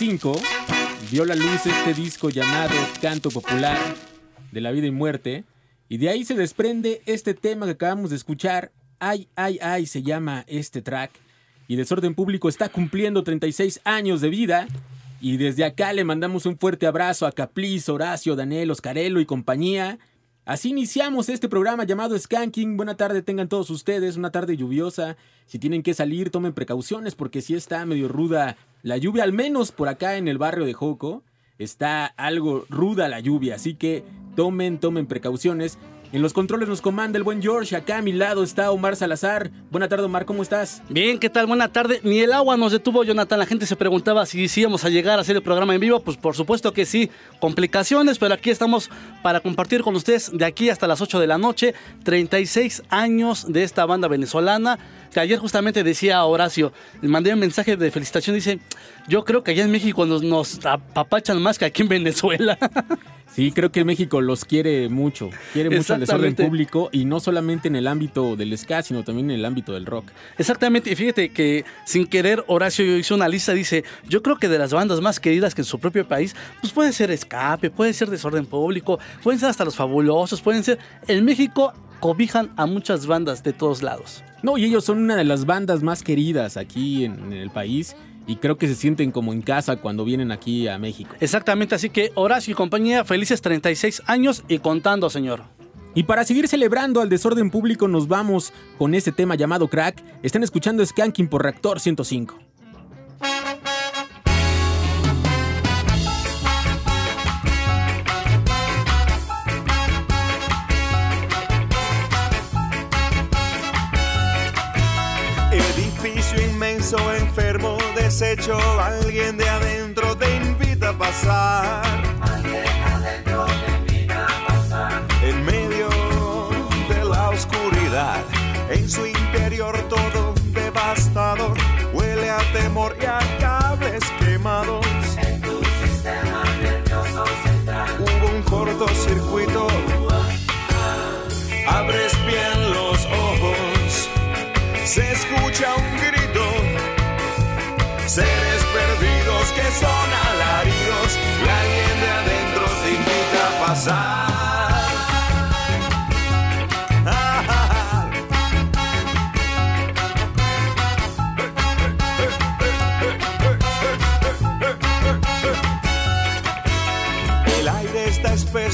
1995 vio la luz este disco llamado Canto Popular de la Vida y Muerte y de ahí se desprende este tema que acabamos de escuchar, Ay, ay, ay se llama este track y Desorden Público está cumpliendo 36 años de vida y desde acá le mandamos un fuerte abrazo a Capliz, Horacio, Daniel, Oscarelo y compañía. Así iniciamos este programa llamado Skanking. Buena tarde tengan todos ustedes, una tarde lluviosa. Si tienen que salir, tomen precauciones porque si está medio ruda la lluvia, al menos por acá en el barrio de Joco. Está algo ruda la lluvia, así que tomen, tomen precauciones. En los controles nos comanda el buen George. Acá a mi lado está Omar Salazar. Buena tarde, Omar, ¿cómo estás? Bien, ¿qué tal? Buena tarde. Ni el agua nos detuvo, Jonathan. La gente se preguntaba si íbamos a llegar a hacer el programa en vivo. Pues por supuesto que sí. Complicaciones, pero aquí estamos para compartir con ustedes de aquí hasta las 8 de la noche. 36 años de esta banda venezolana. Que ayer justamente decía Horacio, le mandé un mensaje de felicitación. Dice: Yo creo que allá en México nos, nos apapachan más que aquí en Venezuela. Sí, creo que México los quiere mucho. Quiere mucho el desorden público y no solamente en el ámbito del ska, sino también en el ámbito del rock. Exactamente, y fíjate que sin querer Horacio hizo una lista, dice, yo creo que de las bandas más queridas que en su propio país, pues puede ser Escape, puede ser Desorden Público, pueden ser hasta Los Fabulosos, pueden ser... En México cobijan a muchas bandas de todos lados. No, y ellos son una de las bandas más queridas aquí en, en el país y creo que se sienten como en casa cuando vienen aquí a México. Exactamente, así que Horacio y compañía, felices 36 años y contando, señor. Y para seguir celebrando al desorden público nos vamos con este tema llamado Crack. Están escuchando Skanking por Reactor 105. Alguien de adentro te invita a pasar. En medio de la oscuridad, en su interior todo devastador, huele a temor y a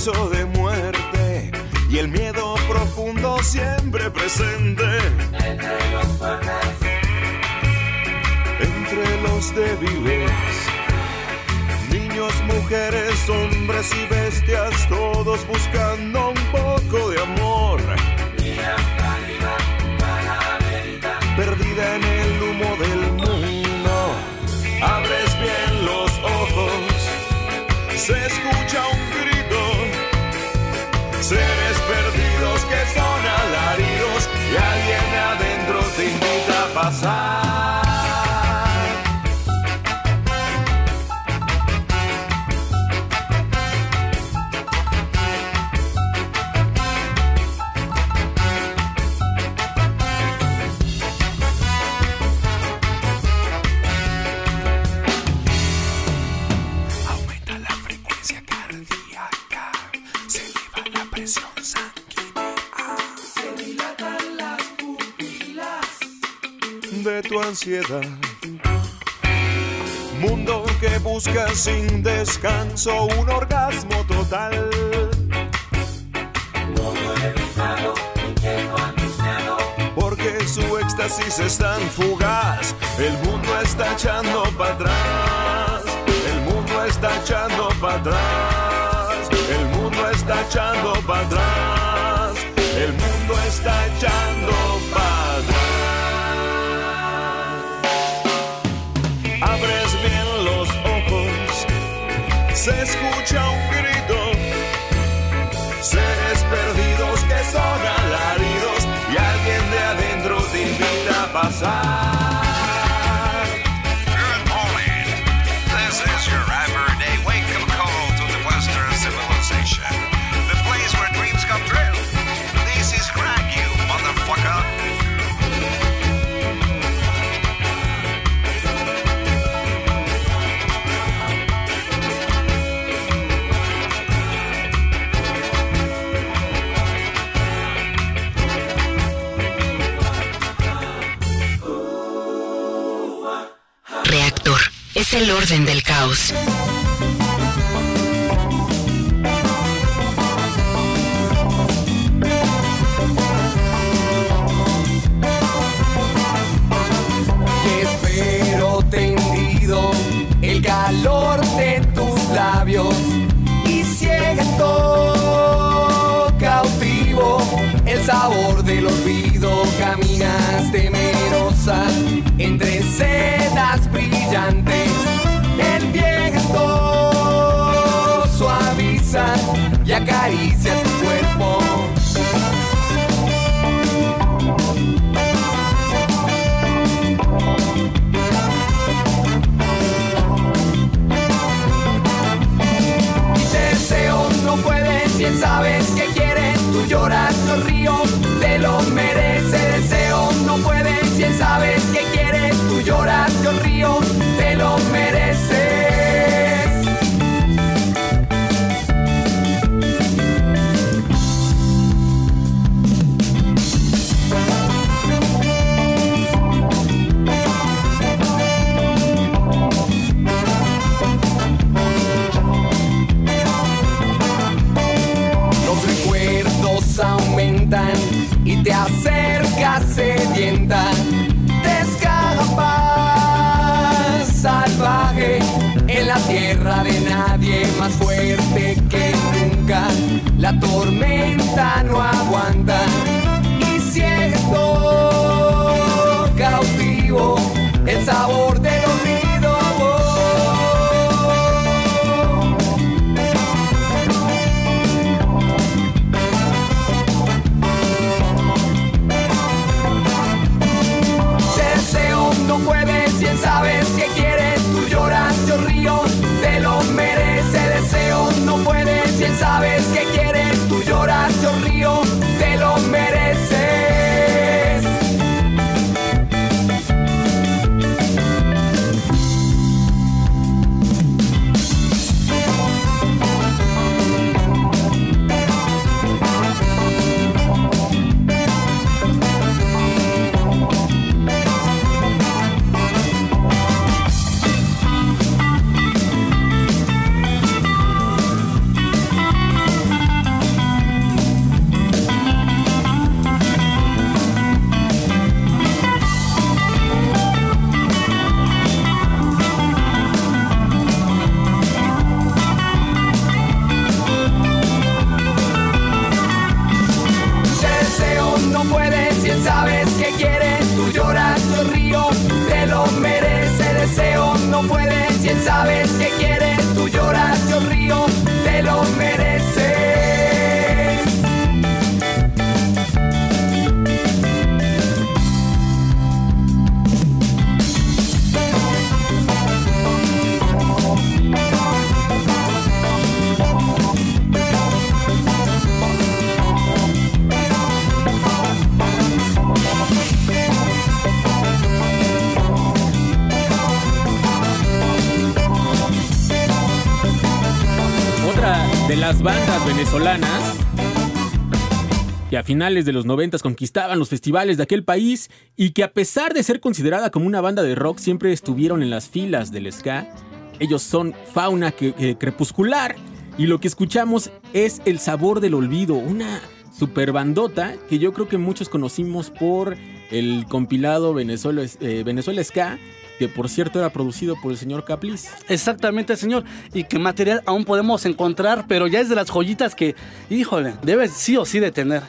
de muerte y el miedo profundo siempre presente. Entre los débiles, niños, mujeres, hombres y bestias, todos buscando un poco de amor. Perdida en el humo del mundo, abres bien los ojos, se escucha. Seres perdidos que son de tu ansiedad. Mundo que busca sin descanso un orgasmo total. Porque su éxtasis es tan fugaz, el mundo está echando para atrás. El mundo está echando para atrás. El mundo está echando para atrás. El mundo está echando se escucha un grito. El orden del caos. espero tendido el calor de tus labios y siento cautivo el sabor del olvido caminas temerosa entre sedas y acaricia tu cuerpo Te deseo, no puedes, bien sabes que quieres, tú lloras, yo río, te lo merece. Deseo, no puedes, bien sabes que quieres, tú lloras, yo río, La tormenta no aguanta finales de los 90 conquistaban los festivales de aquel país y que a pesar de ser considerada como una banda de rock siempre estuvieron en las filas del ska. Ellos son Fauna que- eh, Crepuscular y lo que escuchamos es El Sabor del Olvido, una super bandota que yo creo que muchos conocimos por el compilado Venezuela, eh, Venezuela Ska, que por cierto era producido por el señor Capliz. Exactamente, señor. Y que material aún podemos encontrar, pero ya es de las joyitas que, híjole, debes sí o sí de tener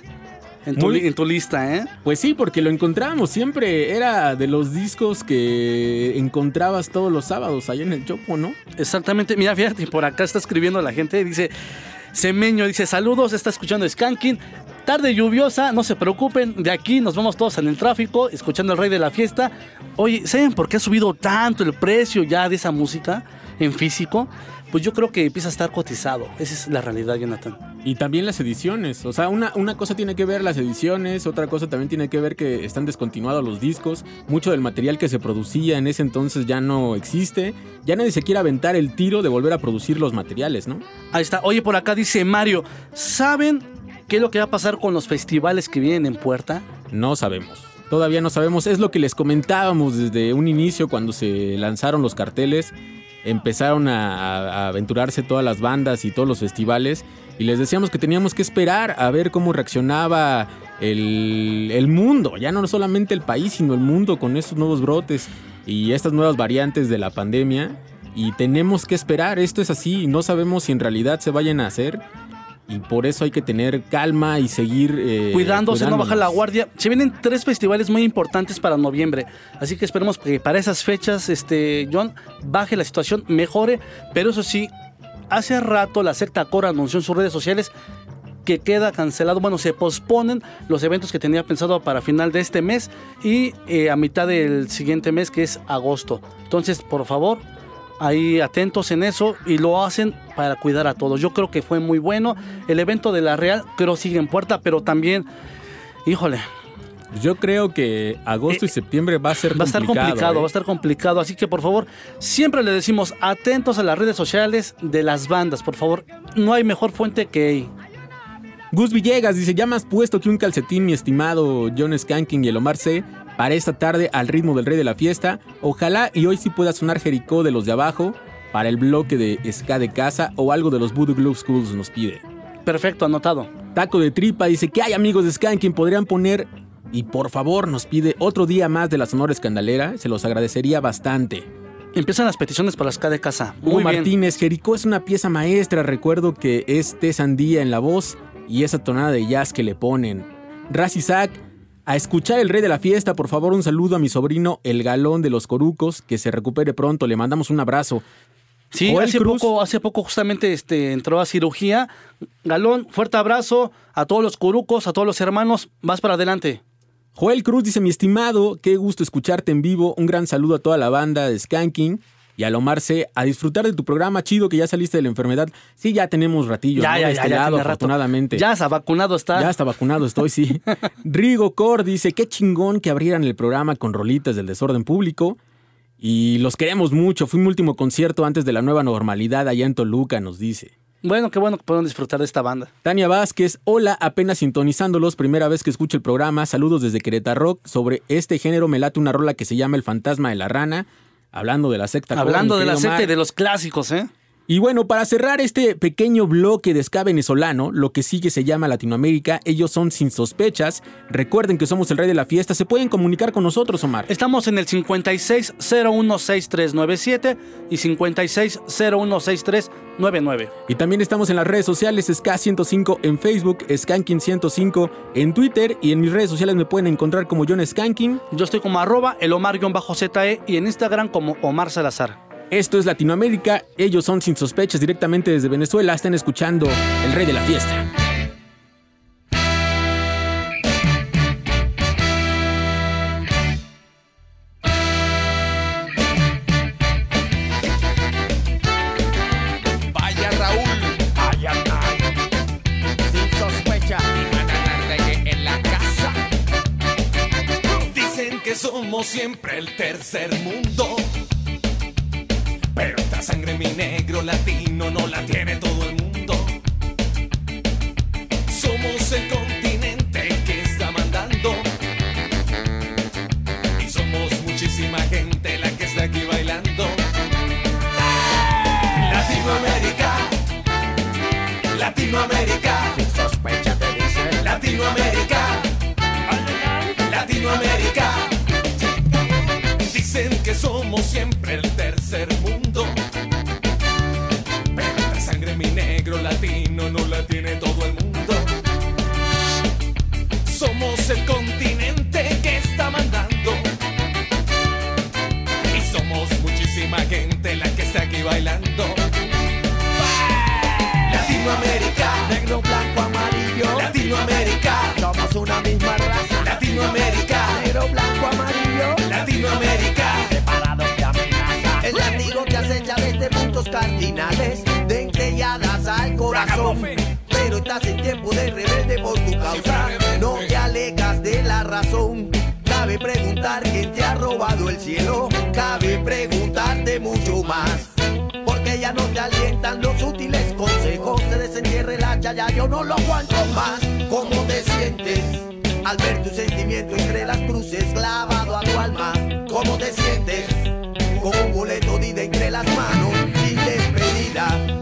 en tu, Muy- en tu lista, ¿eh? Pues sí, porque lo encontramos. Siempre era de los discos que encontrabas todos los sábados allá en el Chopo, ¿no? Exactamente. Mira, fíjate, por acá está escribiendo la gente. Dice, Semeño, dice, saludos, está escuchando Skanking. Tarde lluviosa, no se preocupen. De aquí nos vamos todos en el tráfico, escuchando el rey de la fiesta. Oye, ¿saben por qué ha subido tanto el precio ya de esa música en físico? Pues yo creo que empieza a estar cotizado. Esa es la realidad, Jonathan. Y también las ediciones. O sea, una, una cosa tiene que ver las ediciones, otra cosa también tiene que ver que están descontinuados los discos. Mucho del material que se producía en ese entonces ya no existe. Ya nadie se quiere aventar el tiro de volver a producir los materiales, ¿no? Ahí está. Oye, por acá dice Mario, ¿saben qué es lo que va a pasar con los festivales que vienen en puerta? No sabemos. Todavía no sabemos. Es lo que les comentábamos desde un inicio cuando se lanzaron los carteles. Empezaron a, aventurarse todas las bandas y todos los festivales. Y les decíamos que teníamos que esperar a ver cómo reaccionaba el, el mundo. Ya no solamente el país, sino el mundo con estos nuevos brotes y estas nuevas variantes de la pandemia. Y tenemos que esperar. Esto es así. No sabemos si en realidad se vayan a hacer. Y por eso hay que tener calma y seguir eh, cuidándose, no bajar la guardia. Se vienen tres festivales muy importantes para noviembre, así que esperemos que para esas fechas, este, John, baje la situación, mejore, pero eso sí, hace rato la secta Cora anunció en sus redes sociales que queda cancelado, bueno, se posponen los eventos que tenía pensado para final de este mes y eh, a mitad del siguiente mes, que es agosto. Entonces, por favor, ahí atentos en eso y lo hacen para cuidar a todos. Yo creo que fue muy bueno. El evento de la Real creo sigue en puerta, pero también, híjole, Yo creo que agosto y septiembre va a ser Eh, va a estar complicado. complicado, ¿eh? va a estar complicado. Así que por favor, siempre le decimos atentos a las redes sociales de las bandas, por favor. No hay mejor fuente que. Gus Villegas dice, ya más puesto que un calcetín, mi estimado John Skanking y el Omar C, para esta tarde al ritmo del rey de la fiesta. Ojalá y hoy sí pueda sonar Jericó de los de abajo para el bloque de ska de casa o algo de los Voodoo Glove Schools nos pide. Perfecto, anotado. Taco de tripa dice que hay amigos de Skanking podrían poner y por favor nos pide otro día más de la Sonora Escandalera, se los agradecería bastante. Empiezan las peticiones para K de casa. Hugo Muy bien. Martínez, Jericó es una pieza maestra. Recuerdo que es T. Sandía en la voz y esa tonada de jazz que le ponen. Raz Isaac, a escuchar el rey de la fiesta, por favor, un saludo a mi sobrino, el galón de los corucos, que se recupere pronto. Le mandamos un abrazo. Sí, Joel hace Cruz. poco, hace poco justamente este, entró a cirugía. Galón, fuerte abrazo a todos los curucos, a todos los hermanos. Vas para adelante. Joel Cruz dice: Mi estimado, qué gusto escucharte en vivo. Un gran saludo a toda la banda de Skanking. Y C, a disfrutar de tu programa, chido que ya saliste de la enfermedad. Sí, ya tenemos ratillo, Ya, ¿no? ya, de ya, este ya lado, rato. afortunadamente. Ya está vacunado está. Ya está vacunado estoy, sí. Rigo Cor dice, qué chingón que abrieran el programa con rolitas del desorden público. Y los queremos mucho. Fue mi último concierto antes de la nueva normalidad allá en Toluca, nos dice. Bueno, qué bueno que puedan disfrutar de esta banda. Tania Vázquez, hola, apenas sintonizándolos, primera vez que escucho el programa, saludos desde Querétaro Rock. Sobre este género me late una rola que se llama El Fantasma de la Rana, hablando de la secta. Hablando de la secta y de los clásicos, ¿eh? Y bueno, para cerrar este pequeño bloque de ska venezolano, lo que sigue se llama Latinoamérica, ellos son sin sospechas. Recuerden que somos el rey de la fiesta, se pueden comunicar con nosotros, Omar. Estamos en el 56016397 y 56016399. Y también estamos en las redes sociales Ska105 en Facebook, Skanking105 en Twitter y en mis redes sociales me pueden encontrar como John Skanking. Yo estoy como arroba el Omar-ZE y en Instagram como Omar Salazar. Esto es Latinoamérica, ellos son sin sospechas directamente desde Venezuela, están escuchando El Rey de la Fiesta. Vaya Raúl, allá Sin sospecha y mananarde en la casa. Dicen que somos siempre el tercer mundo. Sangre mi negro latino no la tiene todo el mundo. Somos el continente que está mandando. Y somos muchísima gente la que está aquí bailando. Latinoamérica, Latinoamérica, sospecha te dice Latinoamérica, Latinoamérica. Dicen que somos siempre el tercer mundo. Latino no la tiene todo el mundo. Somos el continente que está mandando. Y somos muchísima gente la que está aquí bailando. Latinoamérica, negro, blanco, amarillo. Latinoamérica, somos una misma raza. Latinoamérica, negro, blanco, amarillo. Latinoamérica, separados de amenaza. El látigo que acecha desde puntos cardinales, dentelladas al corazón. Pero estás en tiempo de rebelde por tu causa, no te alejas de la razón. Cabe preguntar quién te ha robado el cielo, cabe preguntarte mucho más. Porque ya no te alientan los útiles consejos, se desentierre la chaya, yo no lo aguanto más. ¿Cómo te sientes? Al ver tu sentimiento entre las cruces clavado a tu alma, ¿cómo te sientes? Con un boleto de entre las manos, sin despedida.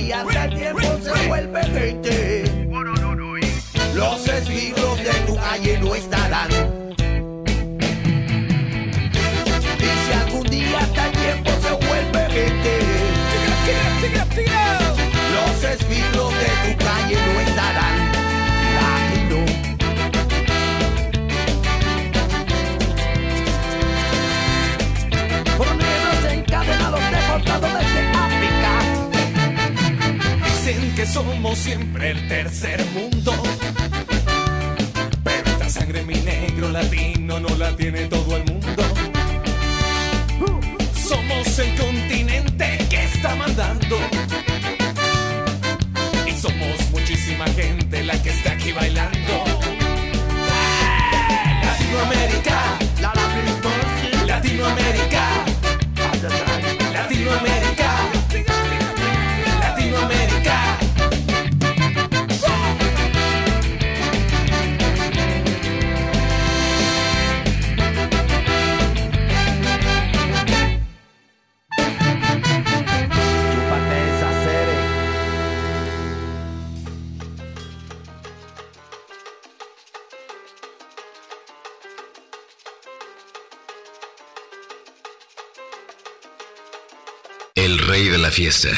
Y hasta el tiempo se vuelve 20, los esbirros de tu calle no estarán. Somos siempre el tercer mundo. Pero esta sangre mi negro latino no la tiene todo el mundo. Somos el continente que está mandando. Y somos muchísima gente la que está aquí bailando. Latinoamérica, Latinoamérica, Latinoamérica, Latinoamérica. Fiesta.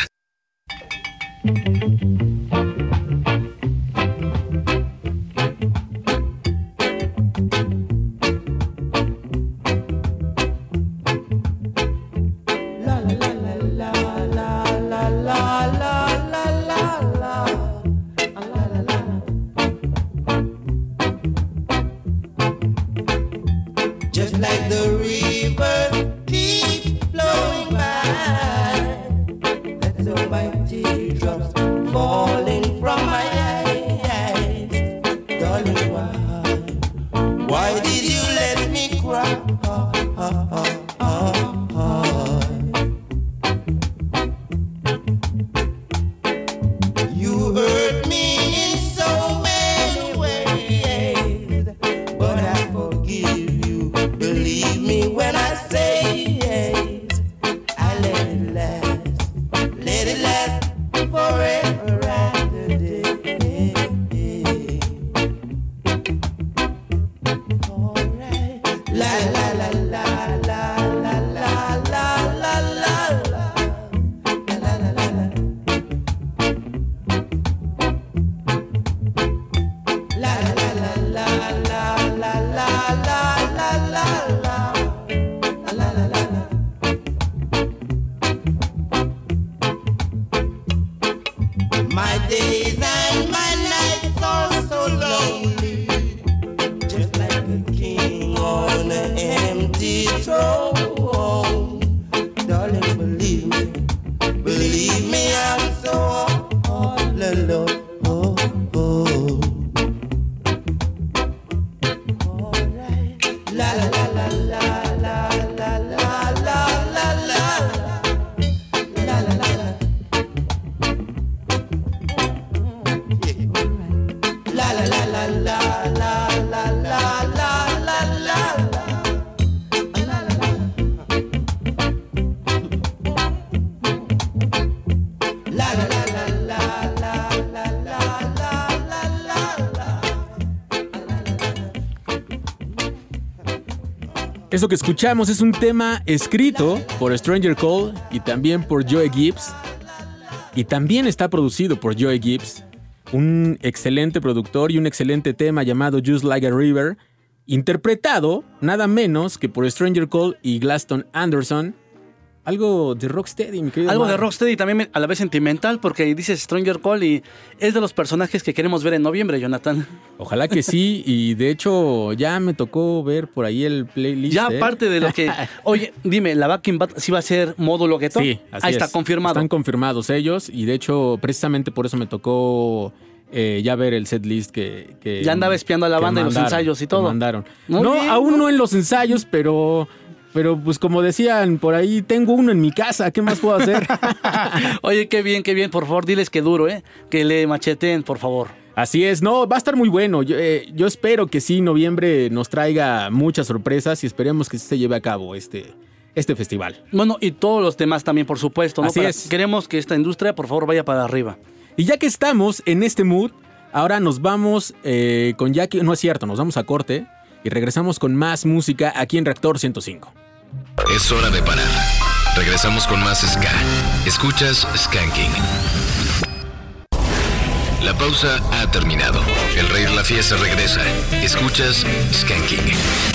Que escuchamos es un tema escrito por Stranger Cole y también por Joe Gibbs. Y también está producido por Joe Gibbs, un excelente productor y un excelente tema llamado Just Like a River, interpretado nada menos que por Stranger Cole y Glaston Anderson. Algo de Rocksteady, mi querido. Algo de Rocksteady también a la vez sentimental, porque dice Stranger Call y es de los personajes que queremos ver en noviembre, Jonathan. Ojalá que sí, y de hecho ya me tocó ver por ahí el playlist. Ya ¿eh? aparte de lo que... Oye, dime, ¿la Backing Band sí va a ser módulo gueto? Sí, así Ahí está es. confirmado. Están confirmados ellos y de hecho precisamente por eso me tocó eh, ya ver el set list que, que- Ya andaba espiando a la banda y los ensayos y todo. mandaron. No, bien, aún ¿no? no en los ensayos, pero pero pues como decían por ahí, tengo uno en mi casa, ¿qué más puedo hacer? Oye, qué bien, qué bien. Por favor, diles que duro, ¿eh? Que le macheteen, por favor. Así es, no, va a estar muy bueno. Yo, eh, yo espero que sí, noviembre nos traiga muchas sorpresas y esperemos que sí se lleve a cabo este, este festival. Bueno, y todos los demás también, por supuesto, ¿no? Así Para- es. Queremos que esta industria, por favor, vaya para arriba. Y ya que estamos en este mood, ahora nos vamos eh, con Jackie. No es cierto, nos vamos a corte y regresamos con más música aquí en Reactor 105. Es hora de parar. Regresamos con más Ska. Escuchas Skanking. La pausa ha terminado. El rey de la fiesta regresa. Escuchas Skanking.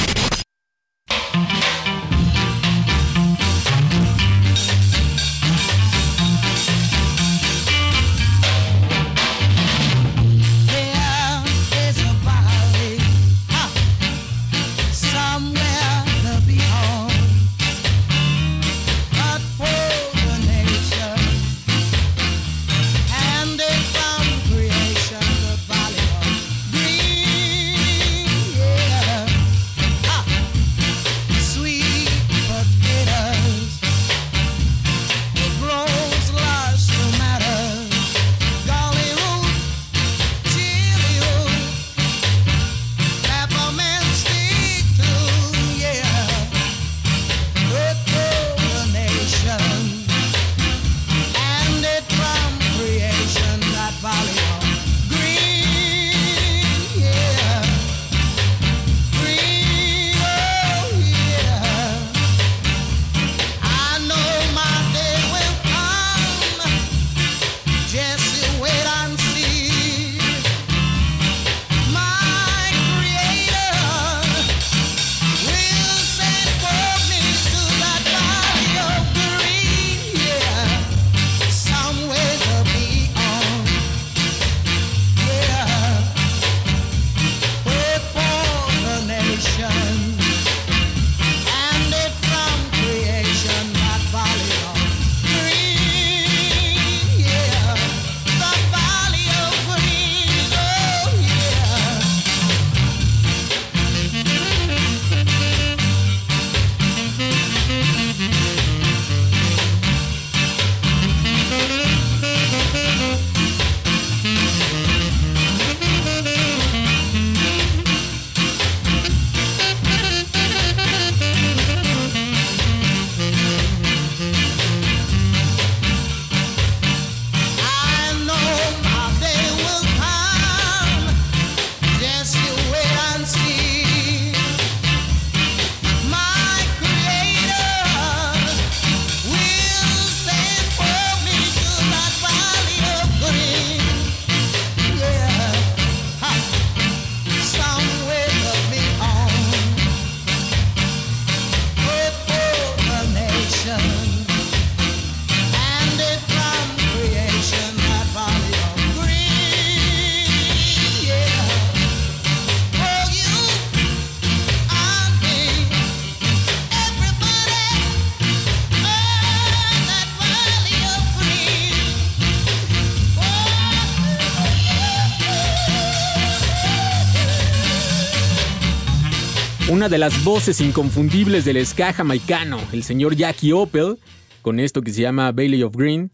Una de las voces inconfundibles del ska jamaicano, el señor Jackie Opel, con esto que se llama Valley of Green,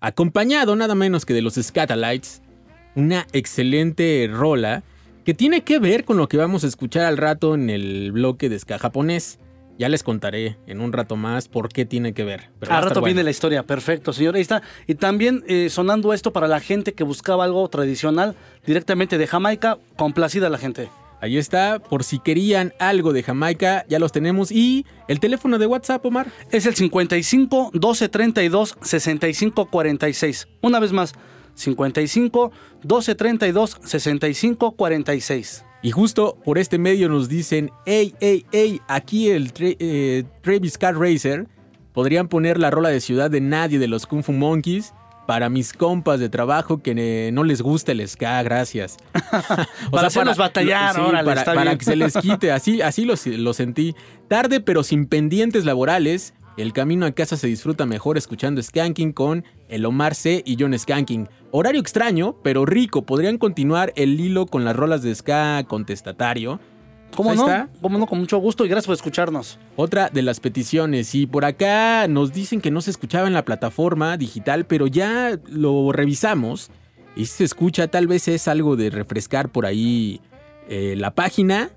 acompañado nada menos que de los Scatalites, una excelente rola que tiene que ver con lo que vamos a escuchar al rato en el bloque de ska japonés. Ya les contaré en un rato más por qué tiene que ver. pero a rato bueno. viene la historia, perfecto, señor. Ahí está. Y también eh, sonando esto para la gente que buscaba algo tradicional directamente de Jamaica, complacida la gente. Ahí está, por si querían algo de Jamaica, ya los tenemos. Y el teléfono de WhatsApp, Omar. Es el 55 12 32 65 46. Una vez más, 55 12 32 65 46. Y justo por este medio nos dicen, hey, hey, hey, aquí el Tra- eh, Travis Car Racer, podrían poner la rola de Ciudad de Nadie de los Kung Fu Monkeys para mis compas de trabajo que no les gusta el ska, gracias. O Para hacerlos batallar, sí, órale, para, está para bien. que se les quite, así, así lo, lo sentí. Tarde pero sin pendientes laborales, el camino a casa se disfruta mejor escuchando Skanking con el Omar C y John Skanking. Horario extraño, pero rico. Podrían continuar el hilo con las rolas de ska contestatario. ¿Cómo Ahí no? está. ¿Cómo no? Con mucho gusto y gracias por escucharnos. Otra de las peticiones, y por acá nos dicen que no se escuchaba en la plataforma digital, pero ya lo revisamos y si se escucha, tal vez es algo de refrescar por ahí eh, la página.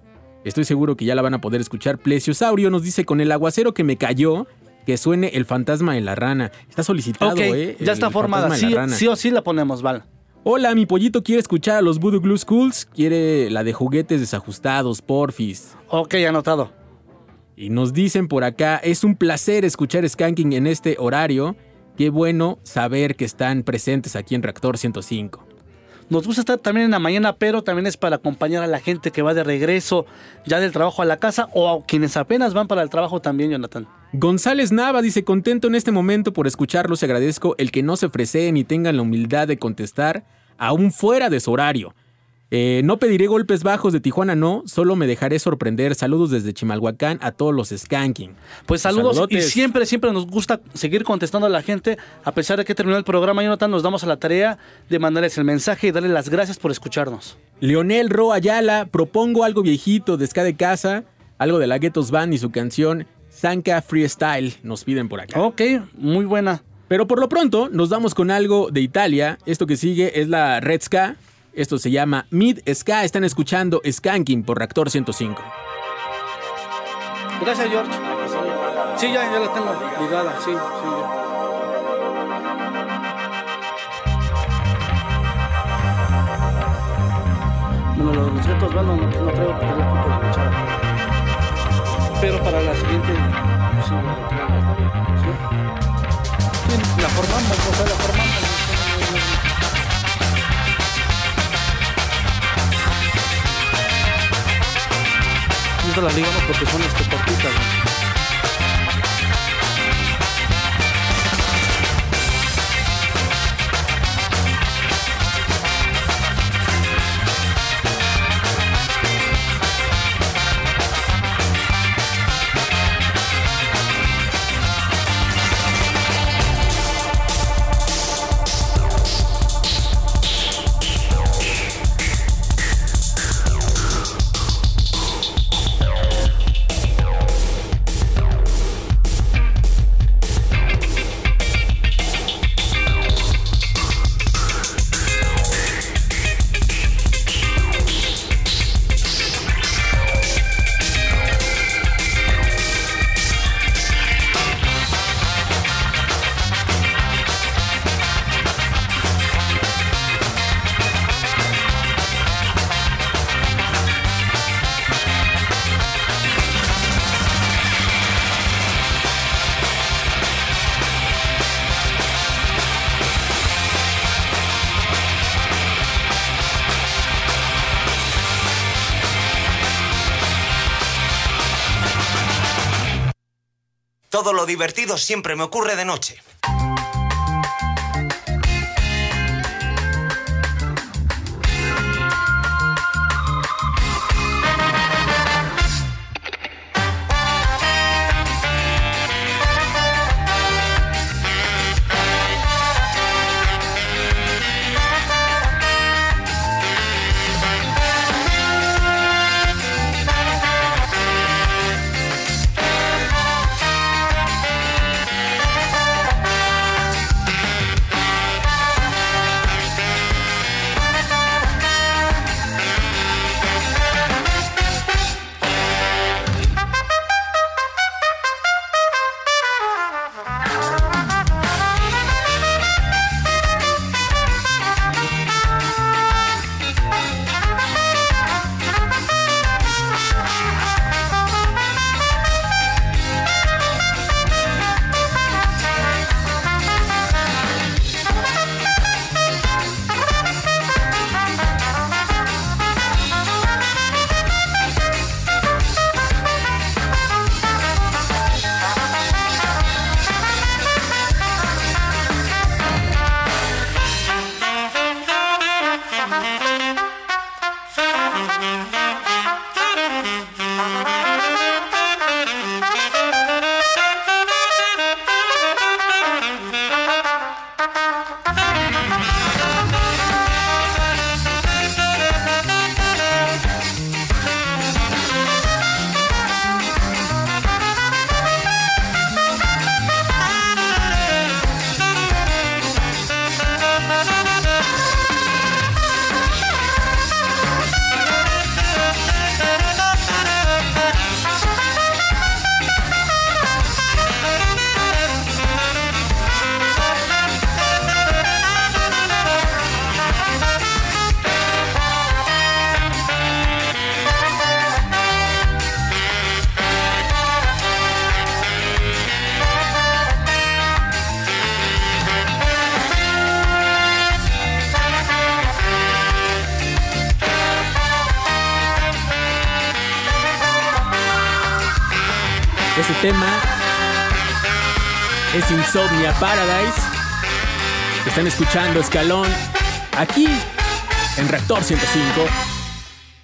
Estoy seguro que ya la van a poder escuchar. Plesiosaurio nos dice con el aguacero que me cayó, que suene el fantasma de la rana. Está solicitado, ¿eh? ya El está formada. Sí, sí o sí la ponemos, Val. Hola, mi pollito quiere escuchar a los Voodoo Glue Schools. Quiere la de juguetes desajustados, porfis. Ok, anotado. Y nos dicen por acá, es un placer escuchar Skanking en este horario. Qué bueno saber que están presentes aquí en Reactor 105. Nos gusta estar también en la mañana, pero también es para acompañar a la gente que va de regreso ya del trabajo a la casa o a quienes apenas van para el trabajo también, Jonathan. González Nava dice, contento en este momento por escucharlos y agradezco el que no se freseen y tengan la humildad de contestar aún fuera de su horario. Eh, no pediré golpes bajos de Tijuana, no, solo me dejaré sorprender. Saludos desde Chimalhuacán a todos los Skanking. Pues saludos y siempre, siempre nos gusta seguir contestando a la gente. A pesar de que terminó el programa, Jonathan, nos damos a la tarea de mandarles el mensaje y darles las gracias por escucharnos. Leonel Ro Ayala, propongo algo viejito de Ska de Casa, algo de la Ghettos Band y su canción Sanka Freestyle, nos piden por acá. Ok, muy buena. Pero por lo pronto nos damos con algo de Italia. Esto que sigue es la Red Ska. Esto se llama Mid Ska. Están escuchando Skanking por Reactor 105. Gracias, George. Sí, ya, ya la tengo ligada, sí, sí. ya. Bueno, los, retos van, no, no traigo porque la Pero para la siguiente, sí, la traigo, ¿sí? Sí, la formamos, o sea, la formamos. Y Esto las ligamos porque son este, cortitas. Todo lo divertido siempre me ocurre de noche. Insomnia Paradise. Están escuchando Escalón aquí en Reactor 105.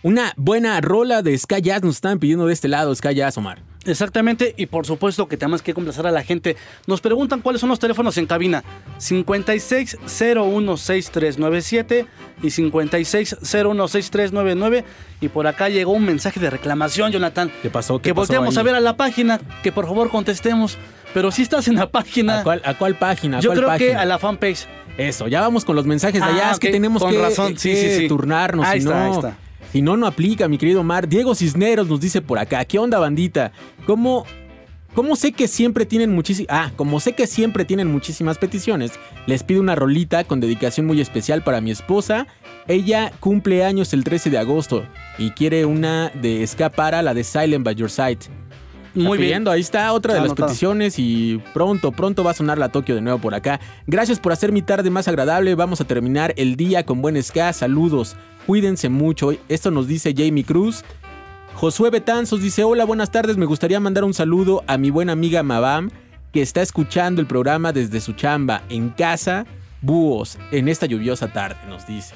Una buena rola de Sky Jazz nos están pidiendo de este lado, Sky Jazz, Omar. Exactamente, y por supuesto que tenemos que complacer a la gente. Nos preguntan cuáles son los teléfonos en cabina. 56016397 y 56016399. Y por acá llegó un mensaje de reclamación, Jonathan. ¿Qué pasó? ¿Qué que pasó volteamos ahí? a ver a la página, que por favor contestemos. Pero si estás en la página. ¿A cuál, a cuál página? ¿A Yo cuál creo que a la fanpage. Eso, ya vamos con los mensajes de allá. Ah, es que tenemos con que, razón. Sí, que sí, sí. turnarnos. Ahí si está, no, ahí está. Si no, no aplica, mi querido Omar. Diego Cisneros nos dice por acá. ¿Qué onda, bandita? ¿Cómo, cómo sé que siempre tienen muchísimas... Ah, como sé que siempre tienen muchísimas peticiones, les pido una rolita con dedicación muy especial para mi esposa. Ella cumple años el 13 de agosto y quiere una de Escapara, la de Silent by Your Side. Muy bien. ahí está otra de las peticiones y pronto, pronto va a sonar la Tokio de nuevo por acá. Gracias por hacer mi tarde más agradable. Vamos a terminar el día con buen ska. Saludos. Cuídense mucho. Esto nos dice Jamie Cruz. Josué Betanzos dice, hola, buenas tardes. Me gustaría mandar un saludo a mi buena amiga Mabam, que está escuchando el programa desde su chamba en casa. Búhos, en esta lluviosa tarde, nos dice.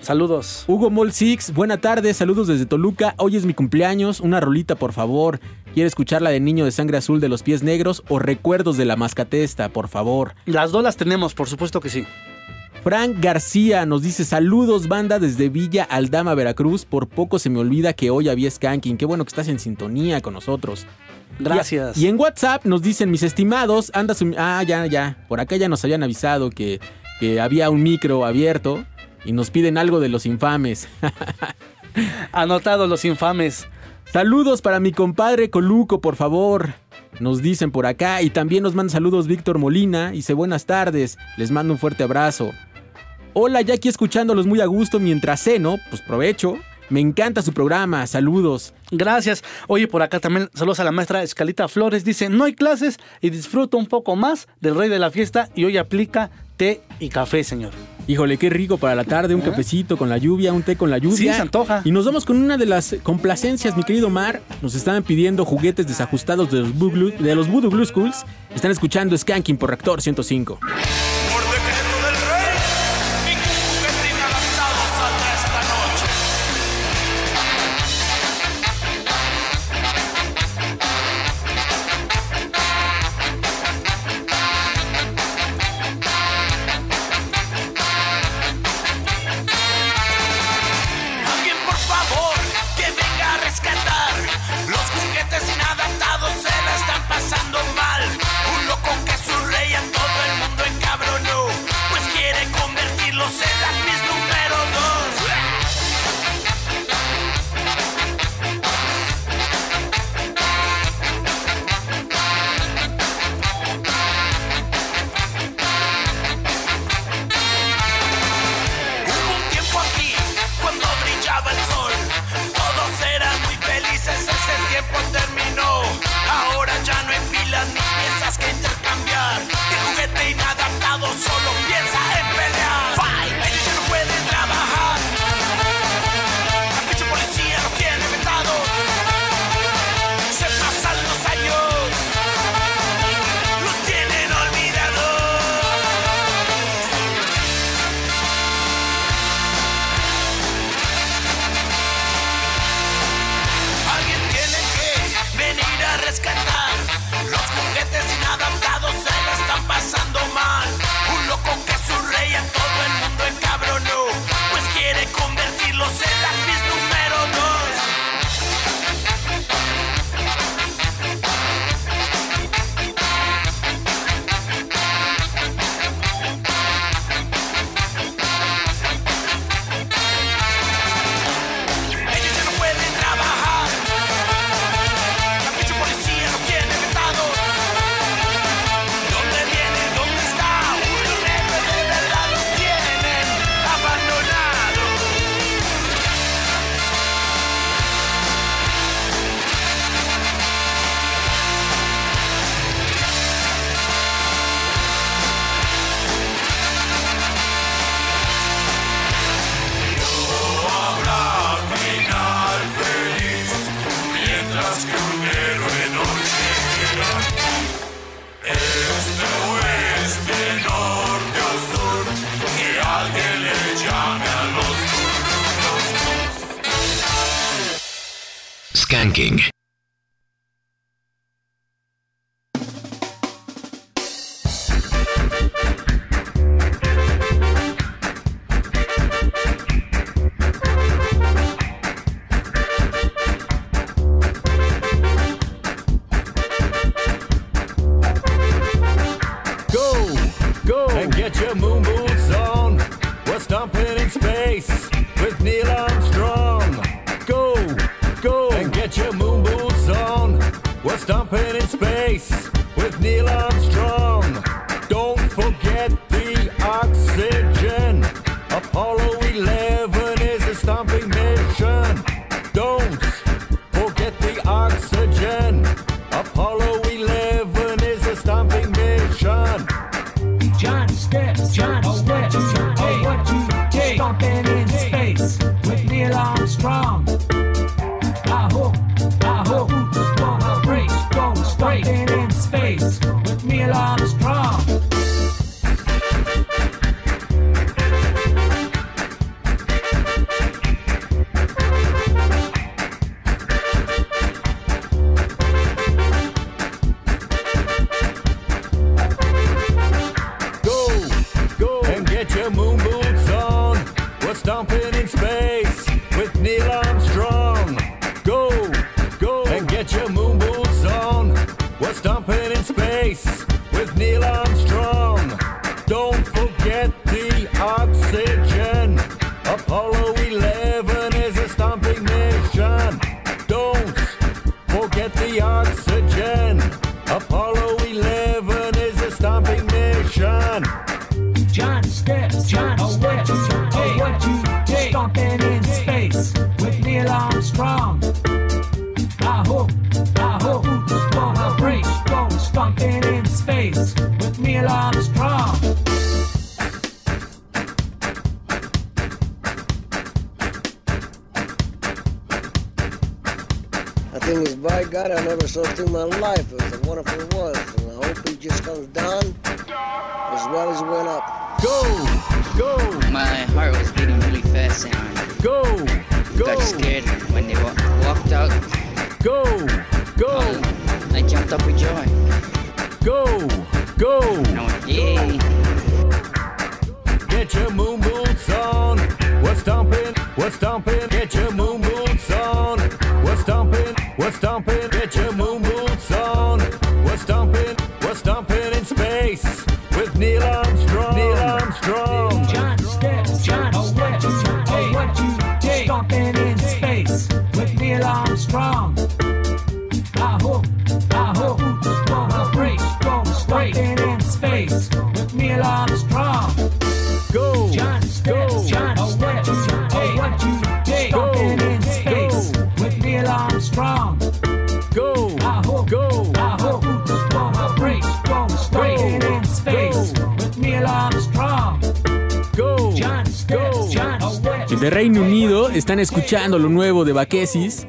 Saludos. Hugo Mol Six, buena tarde, saludos desde Toluca. Hoy es mi cumpleaños, una rolita por favor. ¿Quiere escuchar la de Niño de Sangre Azul de los Pies Negros o Recuerdos de la Mascatesta, por favor? Las dos las tenemos, por supuesto que sí. Frank García nos dice saludos banda desde Villa Aldama, Veracruz. Por poco se me olvida que hoy había Skanking. Qué bueno que estás en sintonía con nosotros. Gracias. Y, y en WhatsApp nos dicen mis estimados, anda su... Ah, ya, ya. Por acá ya nos habían avisado que, que había un micro abierto y nos piden algo de los infames. Anotado los infames. Saludos para mi compadre Coluco, por favor. Nos dicen por acá y también nos manda saludos Víctor Molina. Dice buenas tardes, les mando un fuerte abrazo. Hola, ya aquí escuchándolos muy a gusto mientras ceno, pues provecho. Me encanta su programa, saludos. Gracias. Oye, por acá también saludos a la maestra Escalita Flores. Dice, no hay clases y disfruto un poco más del rey de la fiesta y hoy aplica té y café, señor. Híjole, qué rico para la tarde, un ¿Eh? cafecito con la lluvia, un té con la lluvia. Sí, se antoja. Y nos vamos con una de las complacencias, mi querido Mar. Nos estaban pidiendo juguetes desajustados de los, Voodoo Glue- de los Voodoo Glue Schools. Están escuchando Skanking por Reactor 105. Funk. Escuchando lo nuevo de Bakesis.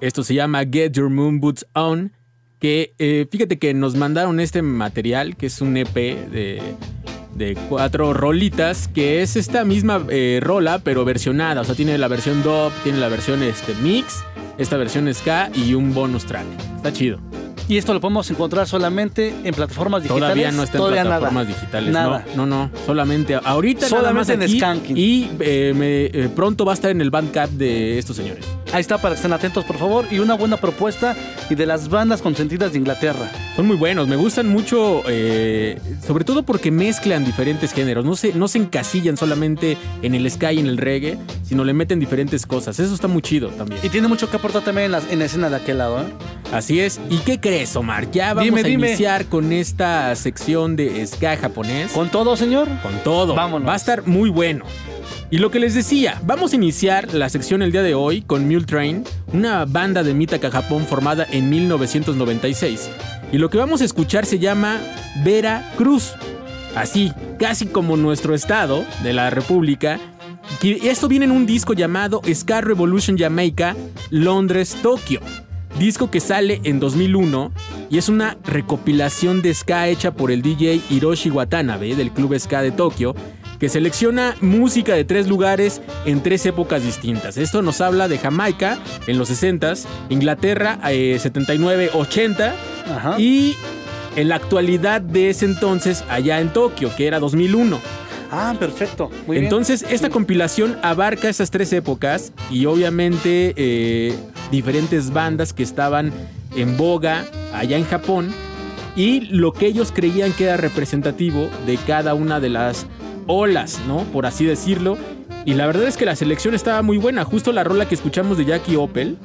Esto se llama Get Your Moon Boots On. Que eh, fíjate que nos mandaron este material, que es un EP de, cuatro rolitas, que es esta misma eh, rola, pero versionada. O sea, tiene la versión dub, tiene la versión este, mix, esta versión ska y un bonus track. Está chido. Y esto lo podemos encontrar solamente en plataformas digitales. Todavía no está en Todavía plataformas nada. digitales. Nada. No, no, no. Solamente ahorita nada más Solamente en aquí, Skanking. Y eh, me- eh, pronto va a estar en el Bandcamp de estos señores. Ahí está para que estén atentos, por favor. Y una buena propuesta y de las bandas consentidas de Inglaterra. Son muy buenos, me gustan mucho, eh, sobre todo porque mezclan diferentes géneros. No se, no se encasillan solamente en el ska y en el reggae, sino le meten diferentes cosas. Eso está muy chido también. Y tiene mucho que aportar también en la, en la escena de aquel lado, ¿eh? Así es. ¿Y qué crees, Omar? Ya vamos Dime, a dime. iniciar con esta sección de ska japonés. ¿Con todo, señor? Con todo. Vámonos. Va a estar muy bueno. Y lo que les decía, vamos a iniciar la sección el día de hoy con Mule Train, una banda de Mitaka, Japón formada en 1996. Y lo que vamos a escuchar se llama Vera Cruz. Así, casi como nuestro estado de la República. Y esto viene en un disco llamado Ska Revolution Jamaica, Londres, Tokio. disco que sale en 2001 y es una recopilación de ska hecha por el DJ Hiroshi Watanabe del Club Ska de Tokio, que selecciona música de tres lugares en tres épocas distintas. Esto nos habla de Jamaica en los 60s, Inglaterra eh, 79-80 y en la actualidad de ese entonces allá en Tokio, que era 2001. Ah, perfecto. Muy bien. Entonces, esta compilación abarca esas tres épocas y obviamente eh, diferentes bandas que estaban en boga allá en Japón y lo que ellos creían que era representativo de cada una de las olas, ¿no? Por así decirlo. Y la verdad es que la selección estaba muy buena. Justo la rola que escuchamos de Jackie Opel.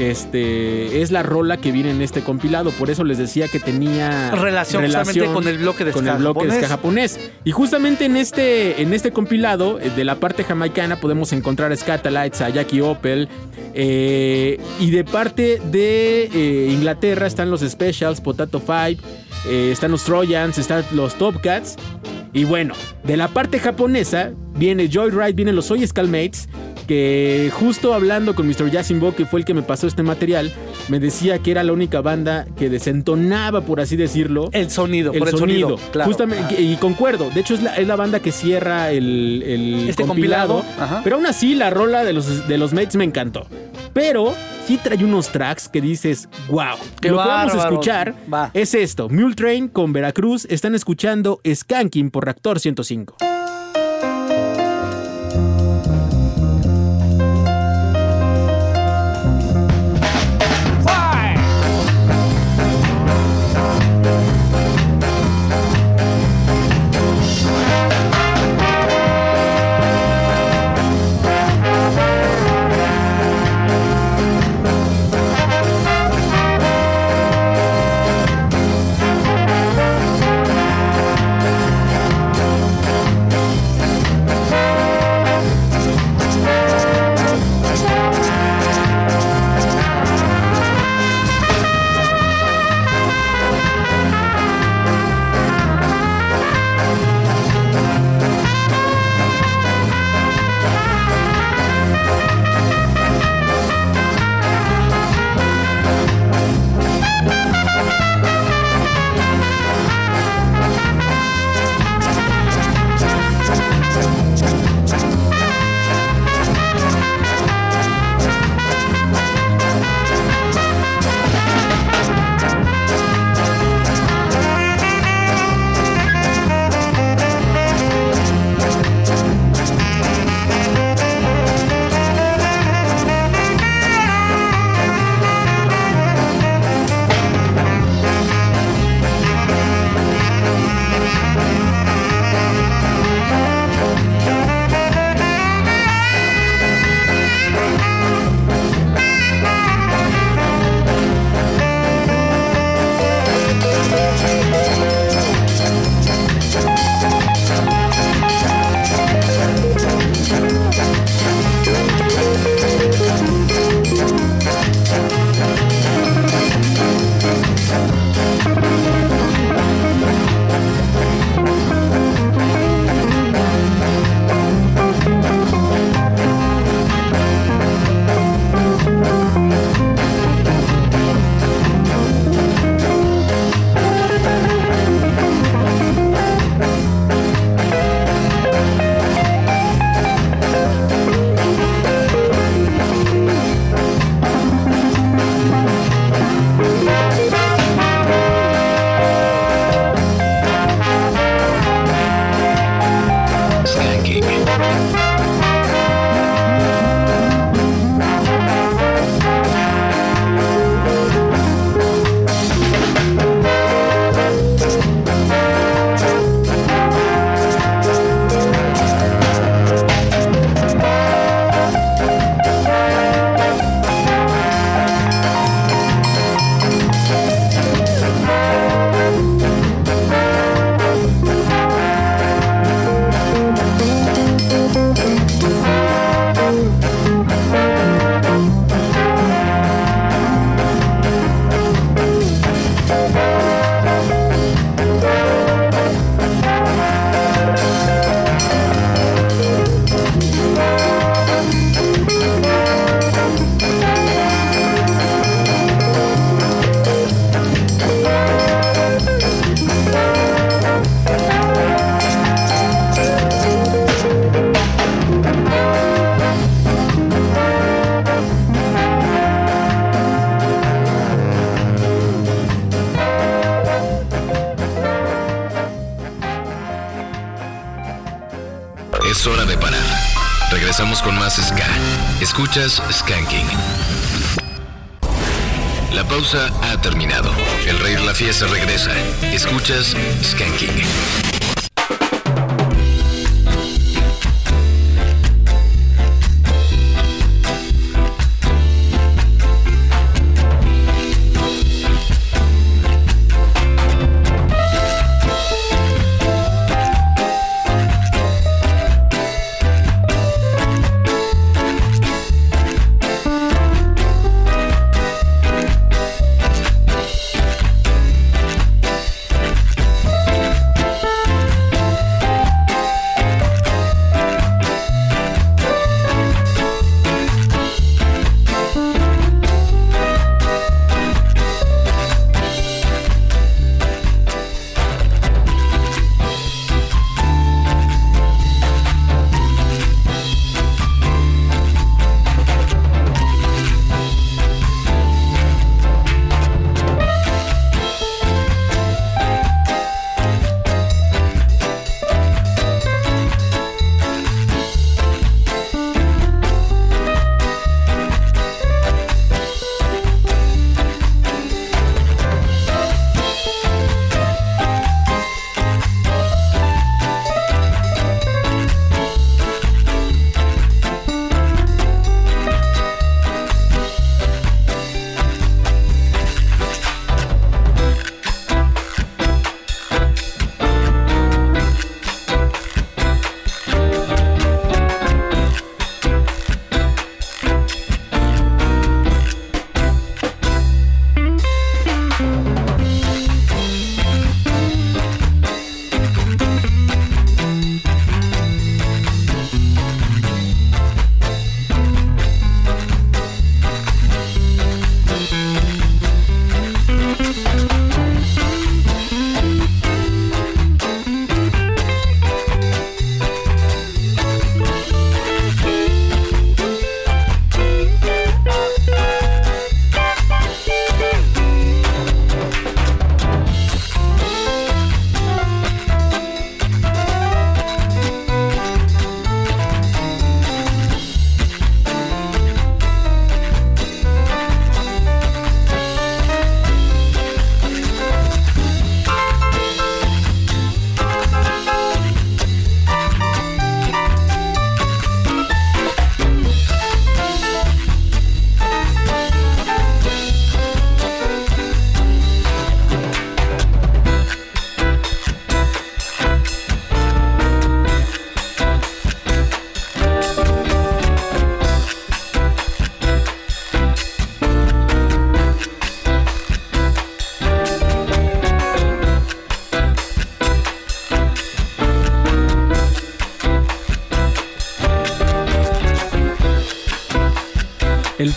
Este es la rola que viene en este compilado, por eso les decía que tenía Relación justamente con el bloque de con ska el bloque de japonés. ska japonés. Y justamente en este, en este compilado, eh, de la parte jamaicana, podemos encontrar a Scatalites, a Jackie Opel. eh, y de parte de eh, Inglaterra están los Specials, Potato Five, eh, están los Trojans, están los Top Cats. Y bueno, de la parte japonesa viene Joyride, vienen los Soy Scalmates, que justo hablando con Mr. Yasinbo, que fue el que me pasó este material, me decía que era la única banda que desentonaba, por así decirlo. El sonido, el por el sonido. claro. Justamente, y concuerdo. De hecho, es la, es la banda que cierra el, el Este compilado. compilado, ajá. Pero aún así, la rola de los, de los Mates me encantó. Pero sí trae unos tracks que dices, wow. Qué Lo que vamos a bárbaro. escuchar es esto: Mule Train con Veracruz. Están escuchando Skanking por Reactor 105.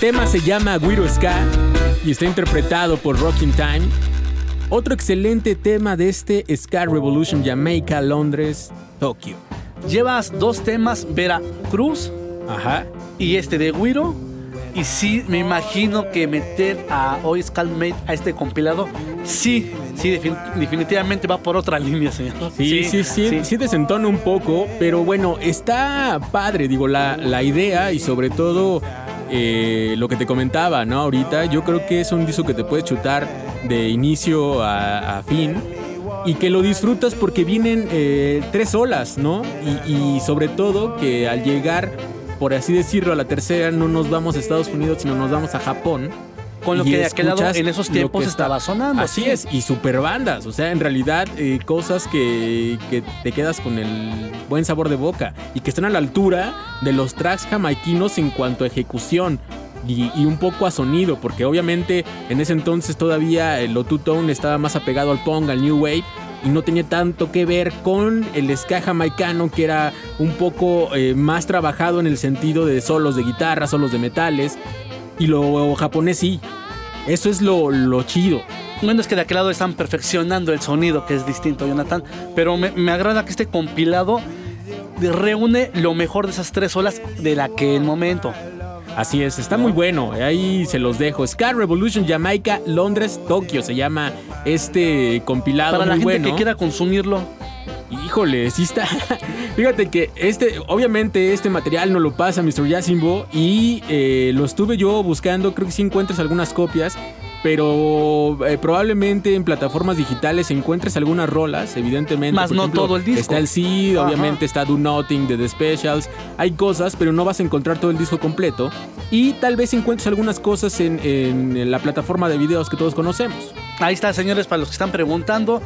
Tema se llama Guiro Ska y está interpretado por Rocking Time. Otro excelente tema de este Ska Revolution Jamaica, Londres, Tokio. Llevas dos temas, Veracruz Ajá. y este de Guiro. Y sí, me imagino que meter a Hoy Mate a este compilado, sí, sí, defin- definitivamente va por otra línea, señor. Sí, sí, sí, sí, desentona un poco, pero bueno, está padre, digo, la, la idea y sobre todo eh, lo que te comentaba, ¿no? Ahorita yo creo que es un disco que te puedes chutar de inicio a, fin y que lo disfrutas porque vienen eh, tres olas, ¿no? Y, y sobre todo que al llegar, por así decirlo, a la tercera no nos vamos a Estados Unidos, sino nos vamos a Japón. Con lo que de aquel lado en esos tiempos estaba sonando. Así sí. es, y super bandas. O sea, en realidad, eh, cosas que, que te quedas con el buen sabor de boca y que están a la altura de los tracks jamaiquinos en cuanto a ejecución. Y, y un poco a sonido, porque obviamente en ese entonces todavía el Low Tone estaba más apegado al punk, al new wave, y no tenía tanto que ver con el ska jamaicano, que era un poco eh, más trabajado en el sentido de solos de guitarra, solos de metales, y lo japonés sí. Eso es lo, lo chido. Bueno, es que de aquel lado están perfeccionando el sonido, que es distinto, Jonathan. Pero me, me agrada que este compilado reúne lo mejor de esas tres olas de aquel momento. Así es, está muy bueno. Ahí se los dejo. Ska Revolution Jamaica, Londres, Tokio se llama este compilado Para la muy gente bueno. que quiera consumirlo. Híjole, sí está. Fíjate que este, obviamente este material no lo pasa Mr. Yasimbo y eh, lo estuve yo buscando, creo que sí encuentras algunas copias, pero eh, probablemente en plataformas digitales encuentres algunas rolas, evidentemente. Más no ejemplo, todo el disco. Está el Seed, Ajá. obviamente está Do Nothing de The Specials, hay cosas, pero no vas a encontrar todo el disco completo y tal vez encuentres algunas cosas en, en la plataforma de videos que todos conocemos. Ahí está, señores, para los que están preguntando.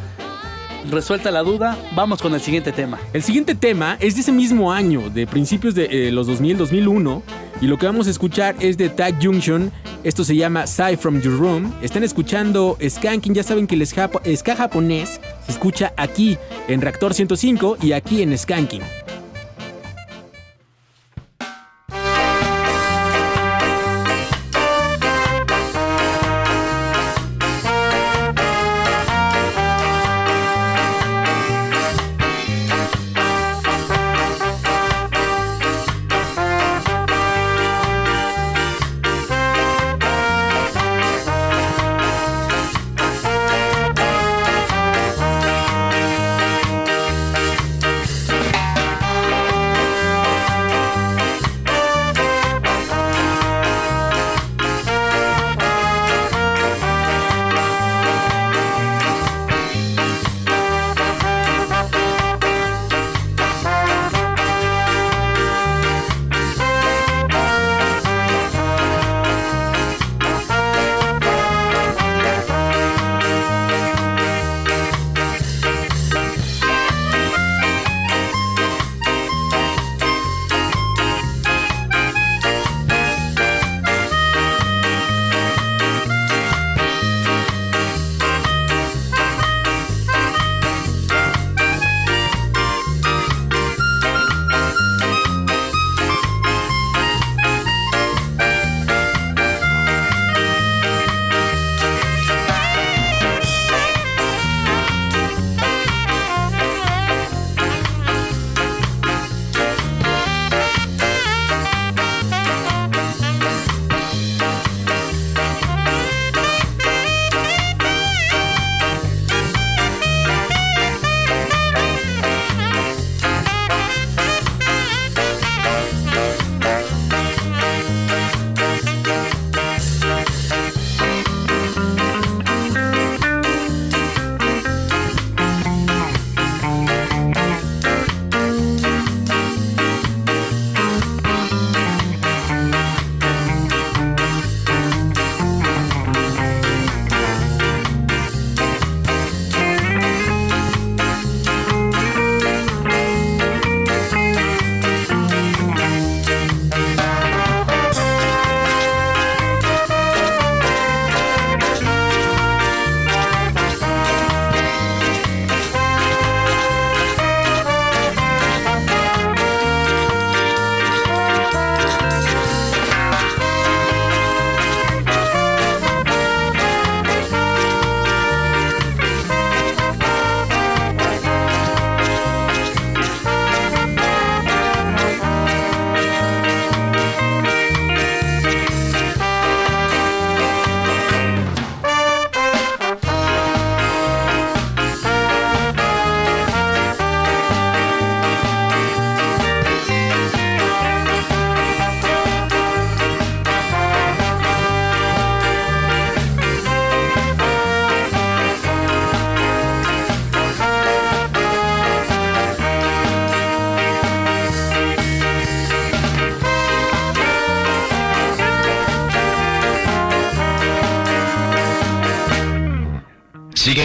Resuelta la duda, vamos con el siguiente tema. El siguiente tema es de ese mismo año, de principios de eh, los 2000, 2001, y lo que vamos a escuchar es de Tag Junction. Esto se llama Side from Your Room. Están escuchando Skanking, ya saben que el ska japonés se escucha aquí en Reactor 105 y aquí en Skanking.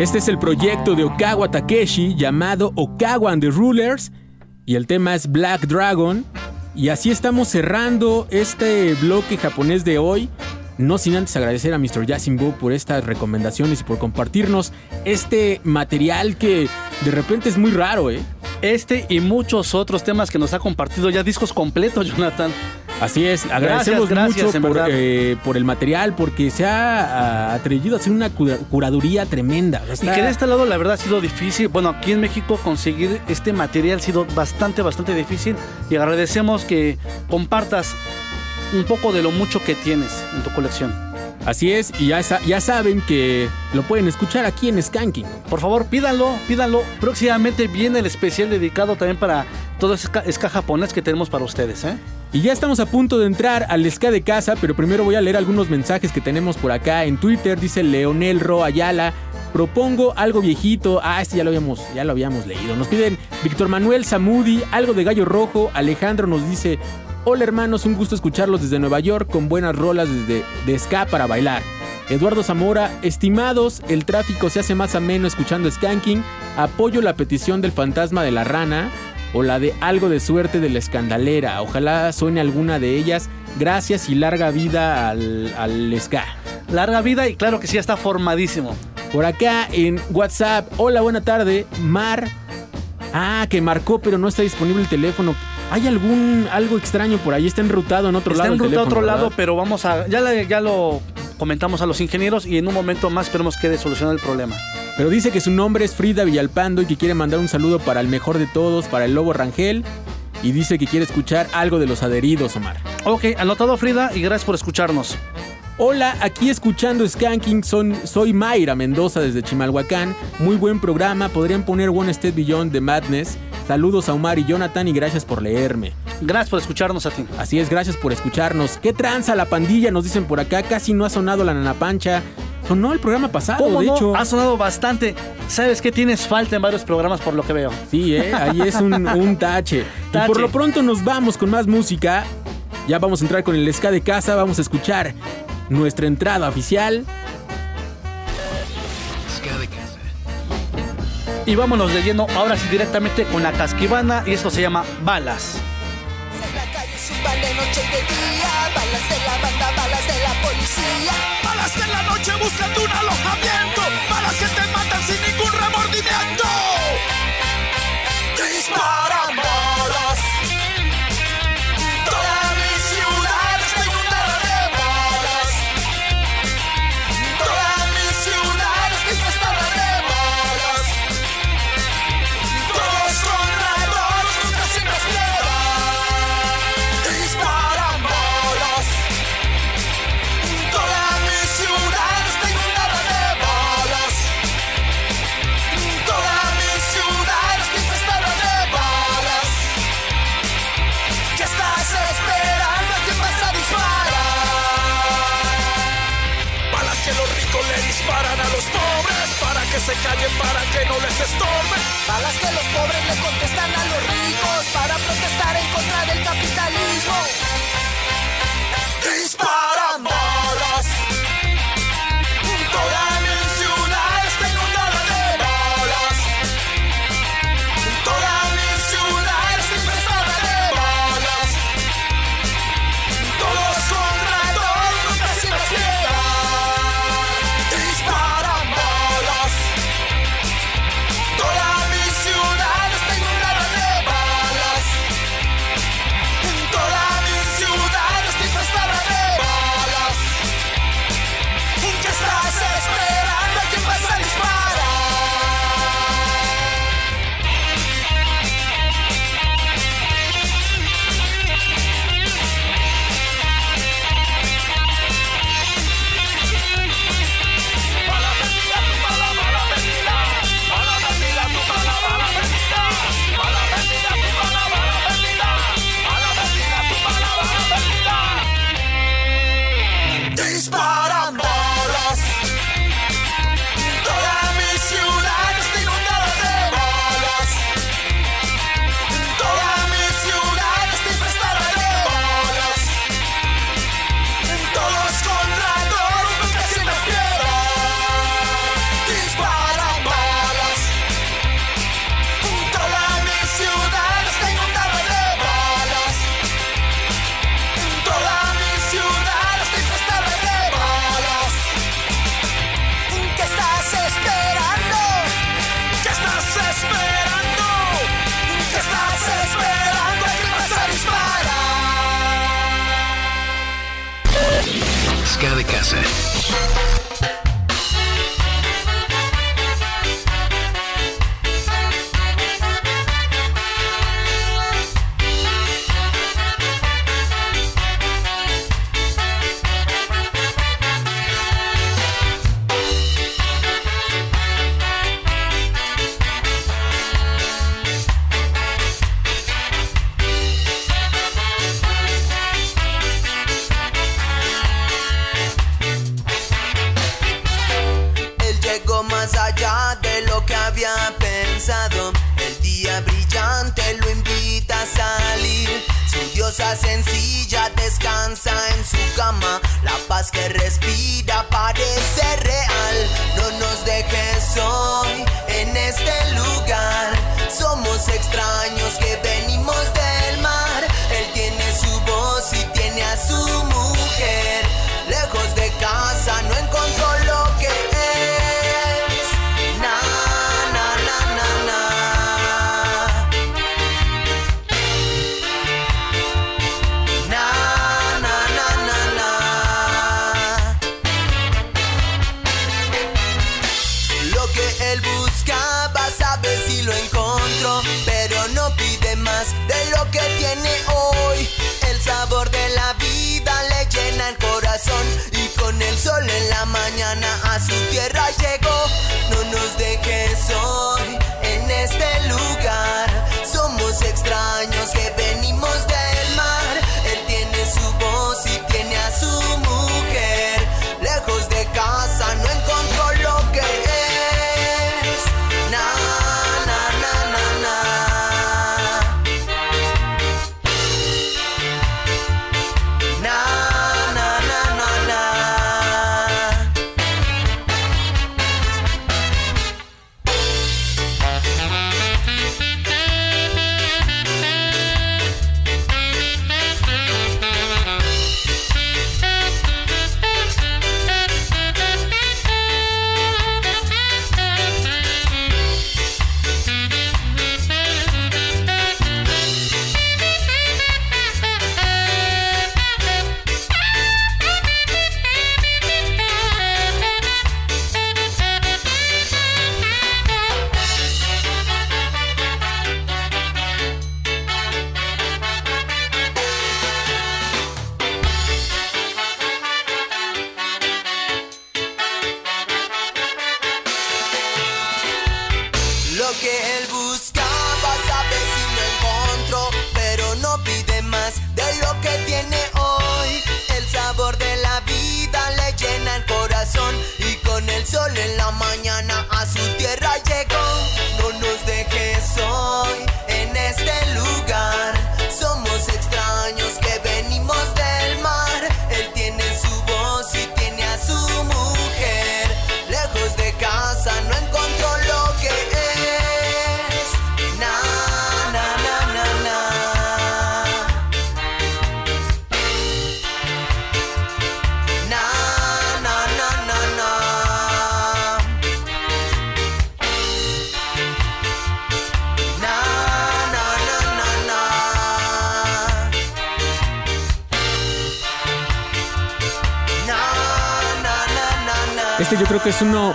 Este es el proyecto de Okawa Takeshi llamado Okawa and the Rulers y el tema es Black Dragon. Y así estamos cerrando este bloque japonés de hoy. No sin antes agradecer a Mr. Yasimbo por estas recomendaciones y por compartirnos este material que de repente es muy raro, ¿eh? Este y muchos otros temas que nos ha compartido ya discos completos, Jonathan. Así es, agradecemos gracias, mucho por, verdad. eh, por el material porque se ha ah, atrevido a hacer una cura- curaduría tremenda. Y que de este lado la verdad ha sido difícil. Bueno, aquí en México conseguir este material ha sido bastante, bastante difícil. Y agradecemos que compartas un poco de lo mucho que tienes en tu colección. Así es, y ya, sa- ya saben que lo pueden escuchar aquí en Skanking. Por favor, pídanlo, pídanlo. Próximamente viene el especial dedicado también para todo ese ska, ska japonés que tenemos para ustedes, ¿eh? Y ya estamos a punto de entrar al ska de casa, pero primero voy a leer algunos mensajes que tenemos por acá en Twitter. Dice Leonel Ro Ayala. Propongo algo viejito. Ah, este ya lo habíamos, ya lo habíamos leído. Nos piden Víctor Manuel Zamudi, algo de Gallo Rojo. Alejandro nos dice: Hola hermanos, un gusto escucharlos desde Nueva York con buenas rolas desde de para bailar. Eduardo Zamora, estimados, el tráfico se hace más ameno escuchando Skanking. Apoyo la petición del fantasma de la rana o la de algo de suerte de la escandalera. Ojalá suene alguna de ellas. Gracias y larga vida al, al ska. Larga vida y claro que sí, está formadísimo. Por acá en WhatsApp. Hola, buena tarde. Mar. Ah, que marcó, pero no está disponible el teléfono. ¿Hay algún algo extraño por ahí? Está enrutado en otro Está lado. en el ruta a otro lado, pero vamos a. Ya, la- ya lo comentamos a los ingenieros y en un momento más esperemos quede solucionado el problema. Pero dice que su nombre es Frida Villalpando y que quiere mandar un saludo para el mejor de todos, para el Lobo Rangel. Y dice que quiere escuchar algo de los adheridos, Omar. Ok, anotado Frida y gracias por escucharnos. Hola, aquí escuchando Skanking, son, soy Mayra Mendoza desde Chimalhuacán. Muy buen programa, podrían poner One Step Beyond the Madness. Saludos a Omar y Jonathan y gracias por leerme. Gracias por escucharnos a ti. Así es, gracias por escucharnos. ¿Qué tranza la pandilla? Nos dicen por acá, casi no ha sonado la nanapancha. Sonó el programa pasado, ¿Cómo de no? hecho. Ha sonado bastante. ¿Sabes qué tienes falta en varios programas por lo que veo? Sí, ¿eh? ahí es un, un tache. Y por lo pronto nos vamos con más música. Ya vamos a entrar con el ska de casa, vamos a escuchar nuestra entrada oficial. De. Y vámonos de lleno ahora sí directamente con la casquivana y esto se llama Balas. Suban de noche y de día, balas de la banda, balas de la policía. Balas en la noche buscando un alojamiento. Se callen, para que no les estorben. Balas que los pobres le contestan a los ricos para protestar en contra del capitalismo. Disparan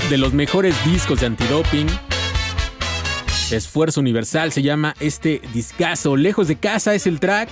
de los mejores discos de antidoping. Esfuerzo Universal se llama este discazo. Lejos de casa es el track.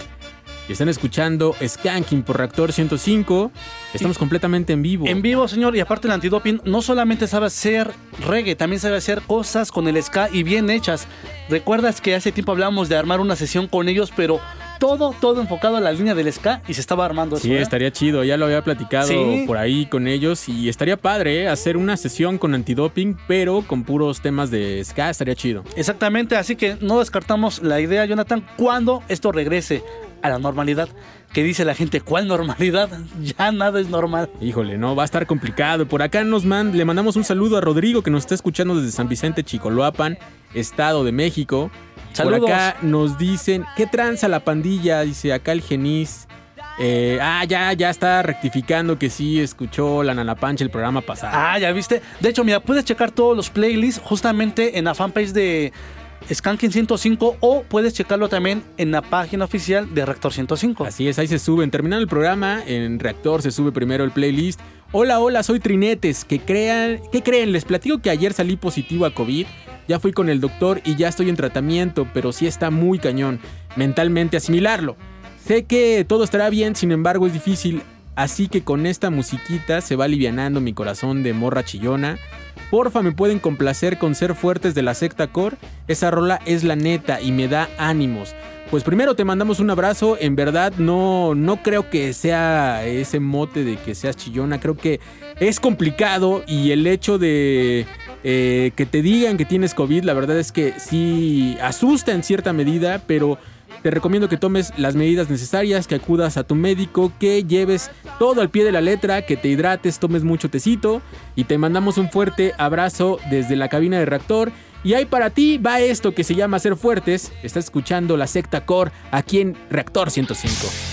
Y están escuchando Skanking por Reactor 105. Estamos completamente en vivo. En vivo, señor, y aparte el antidoping no solamente sabe hacer reggae, también sabe hacer cosas con el ska y bien hechas. ¿Recuerdas que hace tiempo hablábamos de armar una sesión con ellos, pero todo, todo enfocado a la línea del ska y se estaba armando eso? Sí, ¿eh? estaría chido. Ya lo había platicado Sí. por ahí con ellos. Y estaría padre ¿eh? hacer una sesión con antidoping, pero con puros temas de ska. Estaría chido. Exactamente, así que no descartamos la idea, Jonathan, cuando esto regrese a la normalidad. Que dice la gente, ¿cuál normalidad? Ya nada es normal. Híjole, no, va a estar complicado. Por acá nos man- le mandamos un saludo a Rodrigo que nos está escuchando desde San Vicente, Chicoloapan, Estado de México. Saludos. Por acá nos dicen, ¿qué tranza la pandilla? Dice acá el Genis. Eh, ah, ya, ya está rectificando que sí escuchó la Nanapancha el programa pasado. Ah, ya viste. De hecho, mira, puedes checar todos los playlists justamente en la fanpage de Skanking 105 o puedes checarlo también en la página oficial de Rector 105. Así es, ahí se suben. Terminando el programa, en Reactor se sube primero el playlist Hola, hola, soy Trinetes. ¿Qué, crean, ¿Qué creen? Les platico que ayer salí positivo a COVID. Ya fui con el doctor y ya estoy en tratamiento, pero sí está muy cañón mentalmente asimilarlo. Sé que todo estará bien, sin embargo es difícil, así que con esta musiquita se va alivianando mi corazón de morra chillona. Porfa, me pueden complacer con ser fuertes de la secta core. Esa rola es la neta y me da ánimos. Pues primero te mandamos un abrazo. En verdad, no, no creo que sea ese mote de que seas chillona. Creo que es complicado y el hecho de eh, que te digan que tienes COVID, la verdad es que sí asusta en cierta medida, pero te recomiendo que tomes las medidas necesarias, que acudas a tu médico, que lleves todo al pie de la letra, que te hidrates, tomes mucho tecito y te mandamos un fuerte abrazo desde la cabina de reactor. Y ahí para ti va esto que se llama Ser Fuertes. Estás escuchando la secta Core aquí en Reactor 105.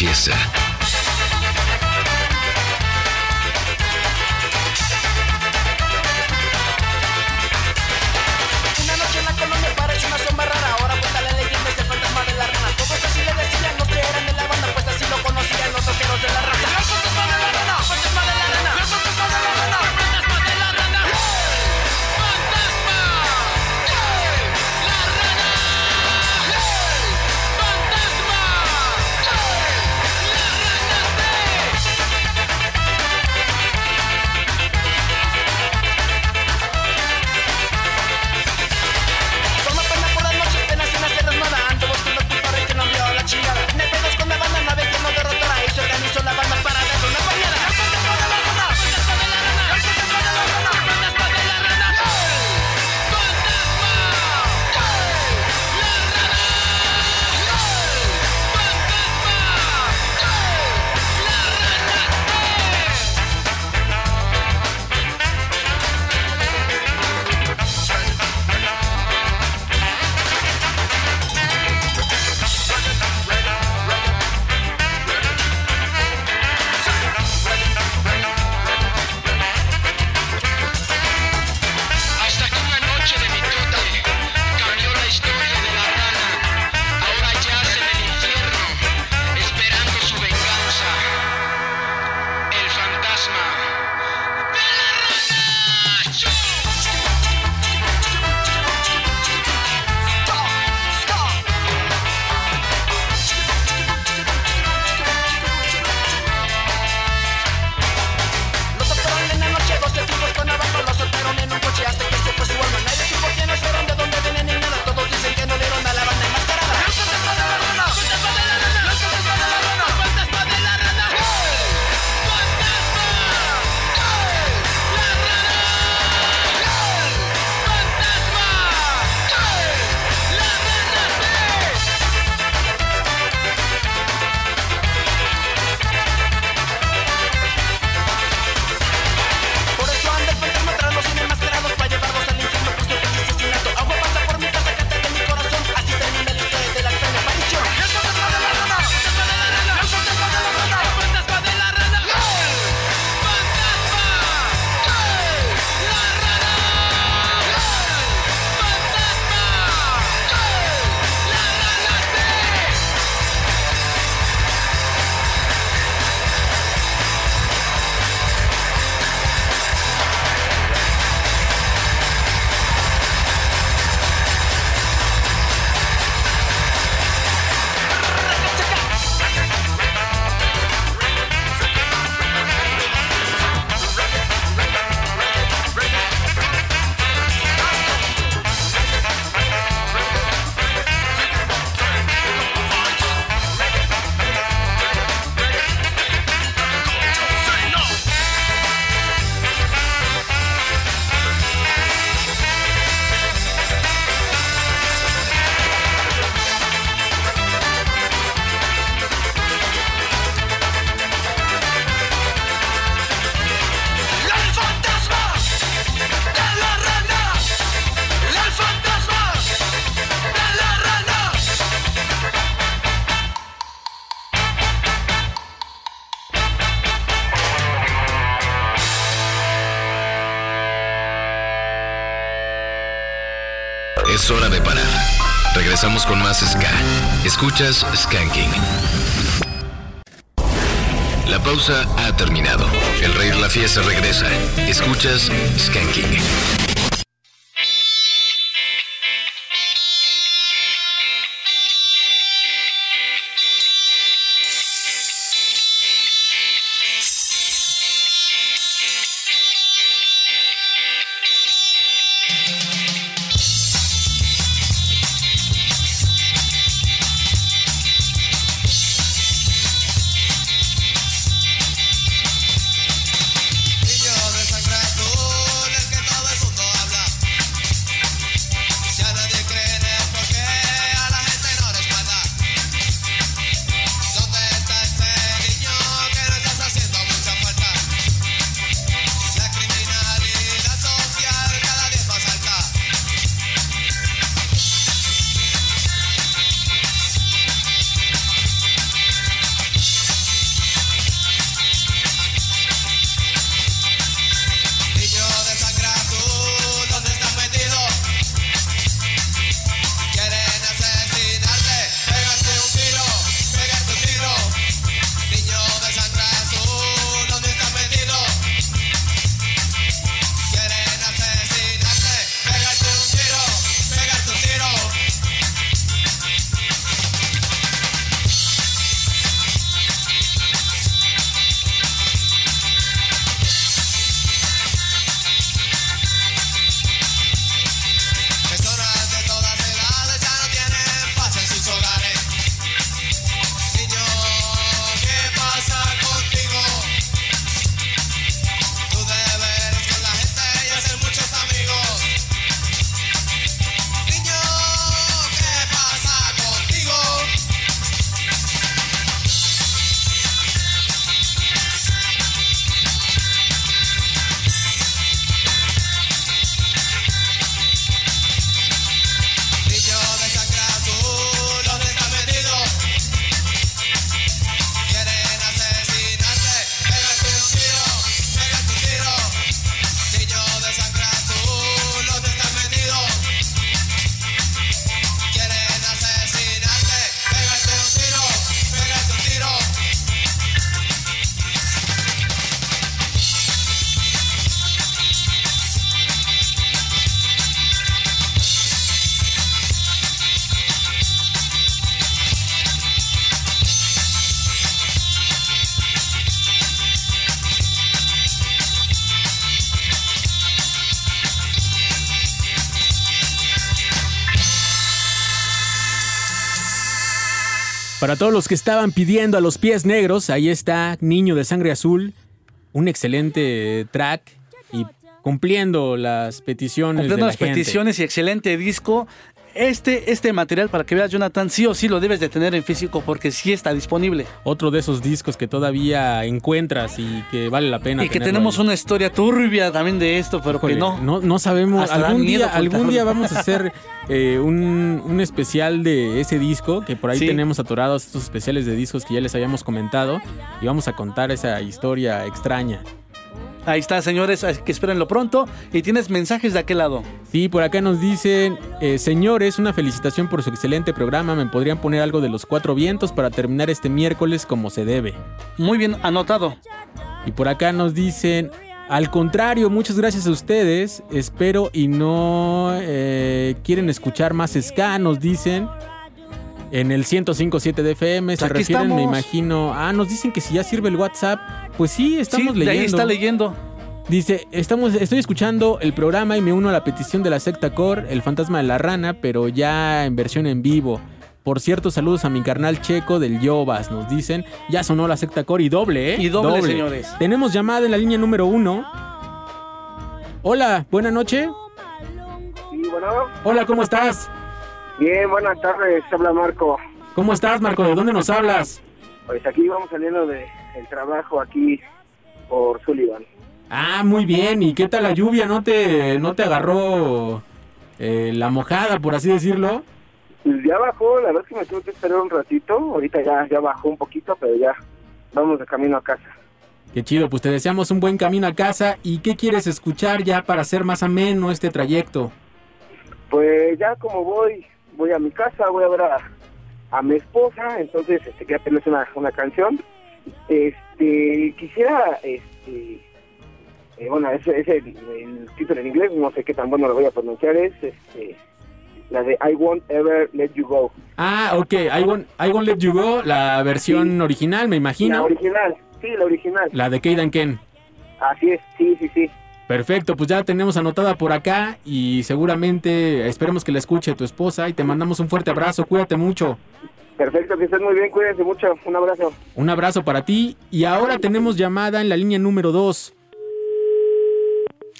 Fiesta. Escuchas Skanking. La pausa ha terminado. El rey de la fiesta regresa. Escuchas Skanking. Para todos los que estaban pidiendo a los pies negros, ahí está Niño de Sangre Azul, un excelente track y cumpliendo las peticiones Cumpliendo de la las gente. peticiones y excelente disco. Este, este material, para que veas, Jonathan, sí o sí lo debes de tener en físico porque sí está disponible. Otro de esos discos que todavía encuentras y que vale la pena. Y que tenemos ahí. una historia turbia también de esto, pero Híjole, que no. no. No sabemos. Algún día, algún día vamos a hacer eh, un, un especial de ese disco, que por ahí Sí. tenemos atorados estos especiales de discos que ya les habíamos comentado. Y vamos a contar esa historia extraña. Ahí está, señores, que espérenlo pronto. Y tienes mensajes de aquel lado. Sí, por acá nos dicen, eh, señores, una felicitación por su excelente programa. ¿Me podrían poner algo de los cuatro vientos para terminar este miércoles como se debe? Muy bien anotado. Y por acá nos dicen, al contrario, muchas gracias a ustedes. Espero y no eh, quieren escuchar más ska, nos dicen. En el 105.7 de FM se Aquí refieren, me imagino. Ah, nos dicen que si ya sirve el WhatsApp. Pues sí, estamos Sí, de leyendo. ahí está leyendo. Dice, estamos, estoy escuchando el programa y me uno a la petición de la secta core, El fantasma de la rana, pero ya en versión en vivo. Por cierto, saludos a mi carnal checo del Yobas, nos dicen. Ya sonó la secta core y doble, ¿eh? Y doble, señores. Tenemos llamada en la línea número uno. Hola, buena noche. Sí, bueno. Hola, ¿cómo estás? Bien, buenas tardes, habla Marco. ¿Cómo estás, Marco? ¿De dónde nos hablas? Pues aquí vamos saliendo de el trabajo aquí por Sullivan. Ah, muy bien. ¿Y qué tal la lluvia? ¿No te, no te agarró eh, la mojada, por así decirlo? Pues ya bajó, la verdad es que me tuve que esperar un ratito, ahorita ya, ya bajó un poquito, pero ya vamos de camino a casa. Qué chido, pues te deseamos un buen camino a casa. ¿Y qué quieres escuchar ya para hacer más ameno este trayecto? Pues ya como voy, voy a mi casa, voy a ver a, a mi esposa, entonces este, quería pedirles una, una canción. Este, quisiera, este, eh, bueno, ese es el, el título en inglés, no sé qué tan bueno lo voy a pronunciar, es este, la de I Won't Ever Let You Go. Ah, ok. I won't, I Won't Let You Go, la versión original, me La imagino. original, sí, la original. La de Keidan Ken. Así es, sí, sí, sí. Perfecto, pues ya la tenemos anotada por acá y seguramente esperemos que la escuche tu esposa y te mandamos un fuerte abrazo, cuídate mucho. Perfecto, que estén muy bien, cuídense mucho, un abrazo. Un abrazo para ti y ahora tenemos llamada en la línea número 2.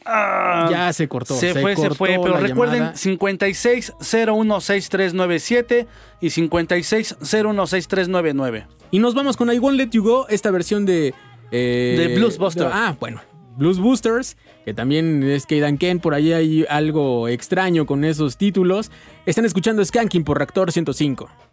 ya se cortó. Ah, Se, fue, se fue. Pero recuerden, llamada. 56016397 y 56016399. Y nos vamos con I Won't Let You Go, esta versión de... eh, De Blues Buster. ah, bueno. Blues Boosters, que también es Keidan Ken, por ahí hay algo extraño con esos títulos. Están escuchando Skanking por Reactor 105.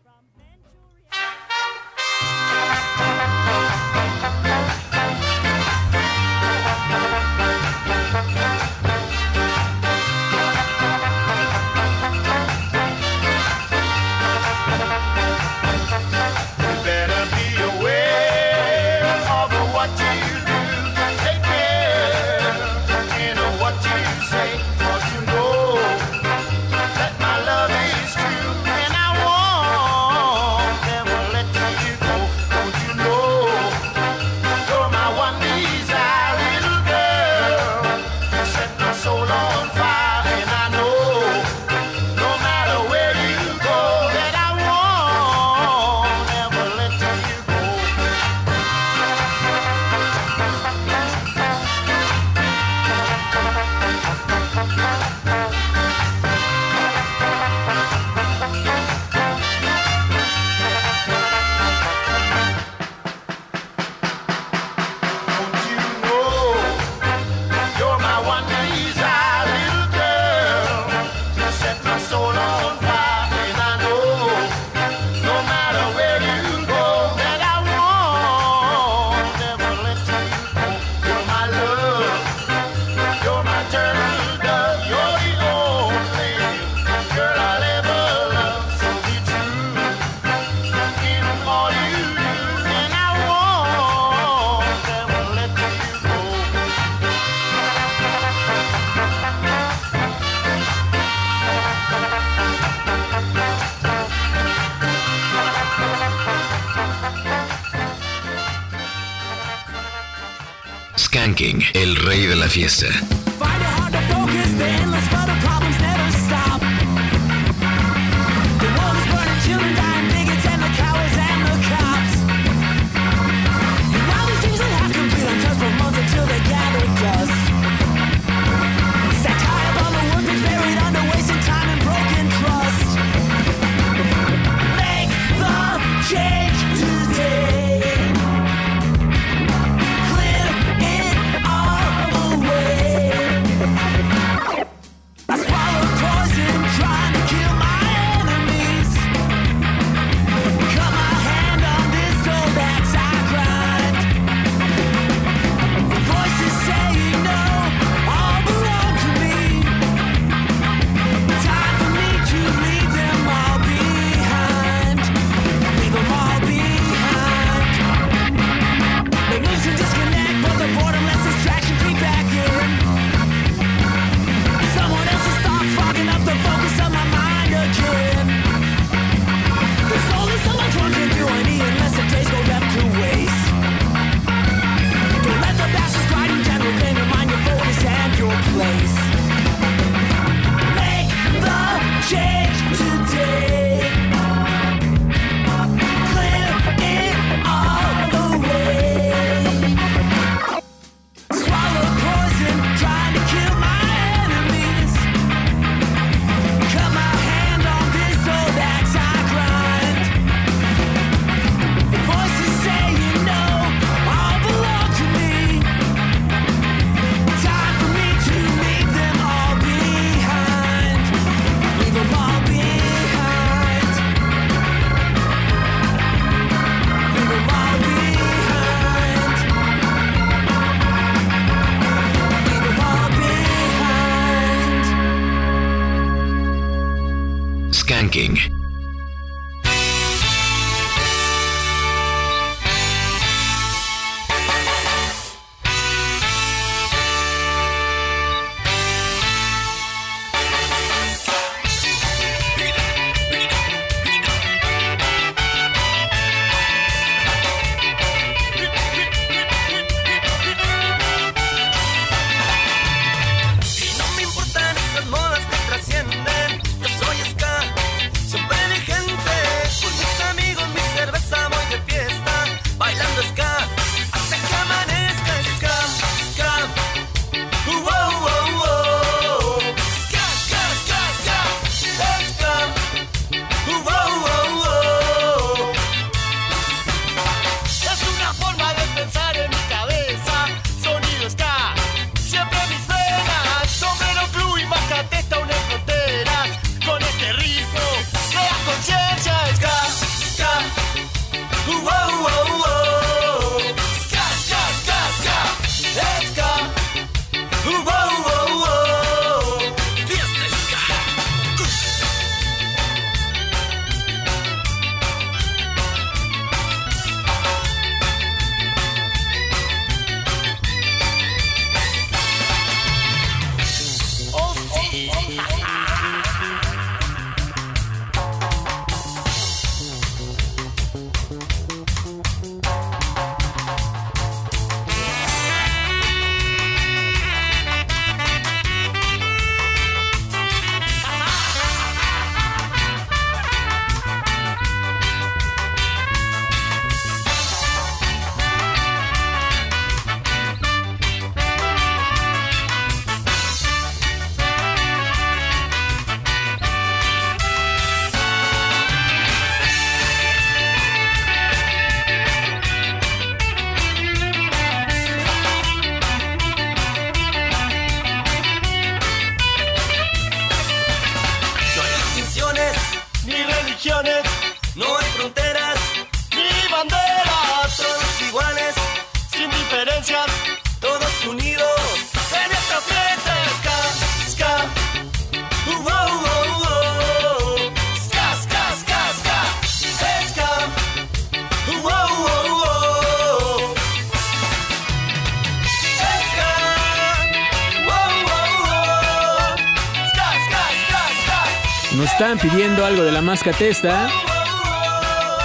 Fiesta.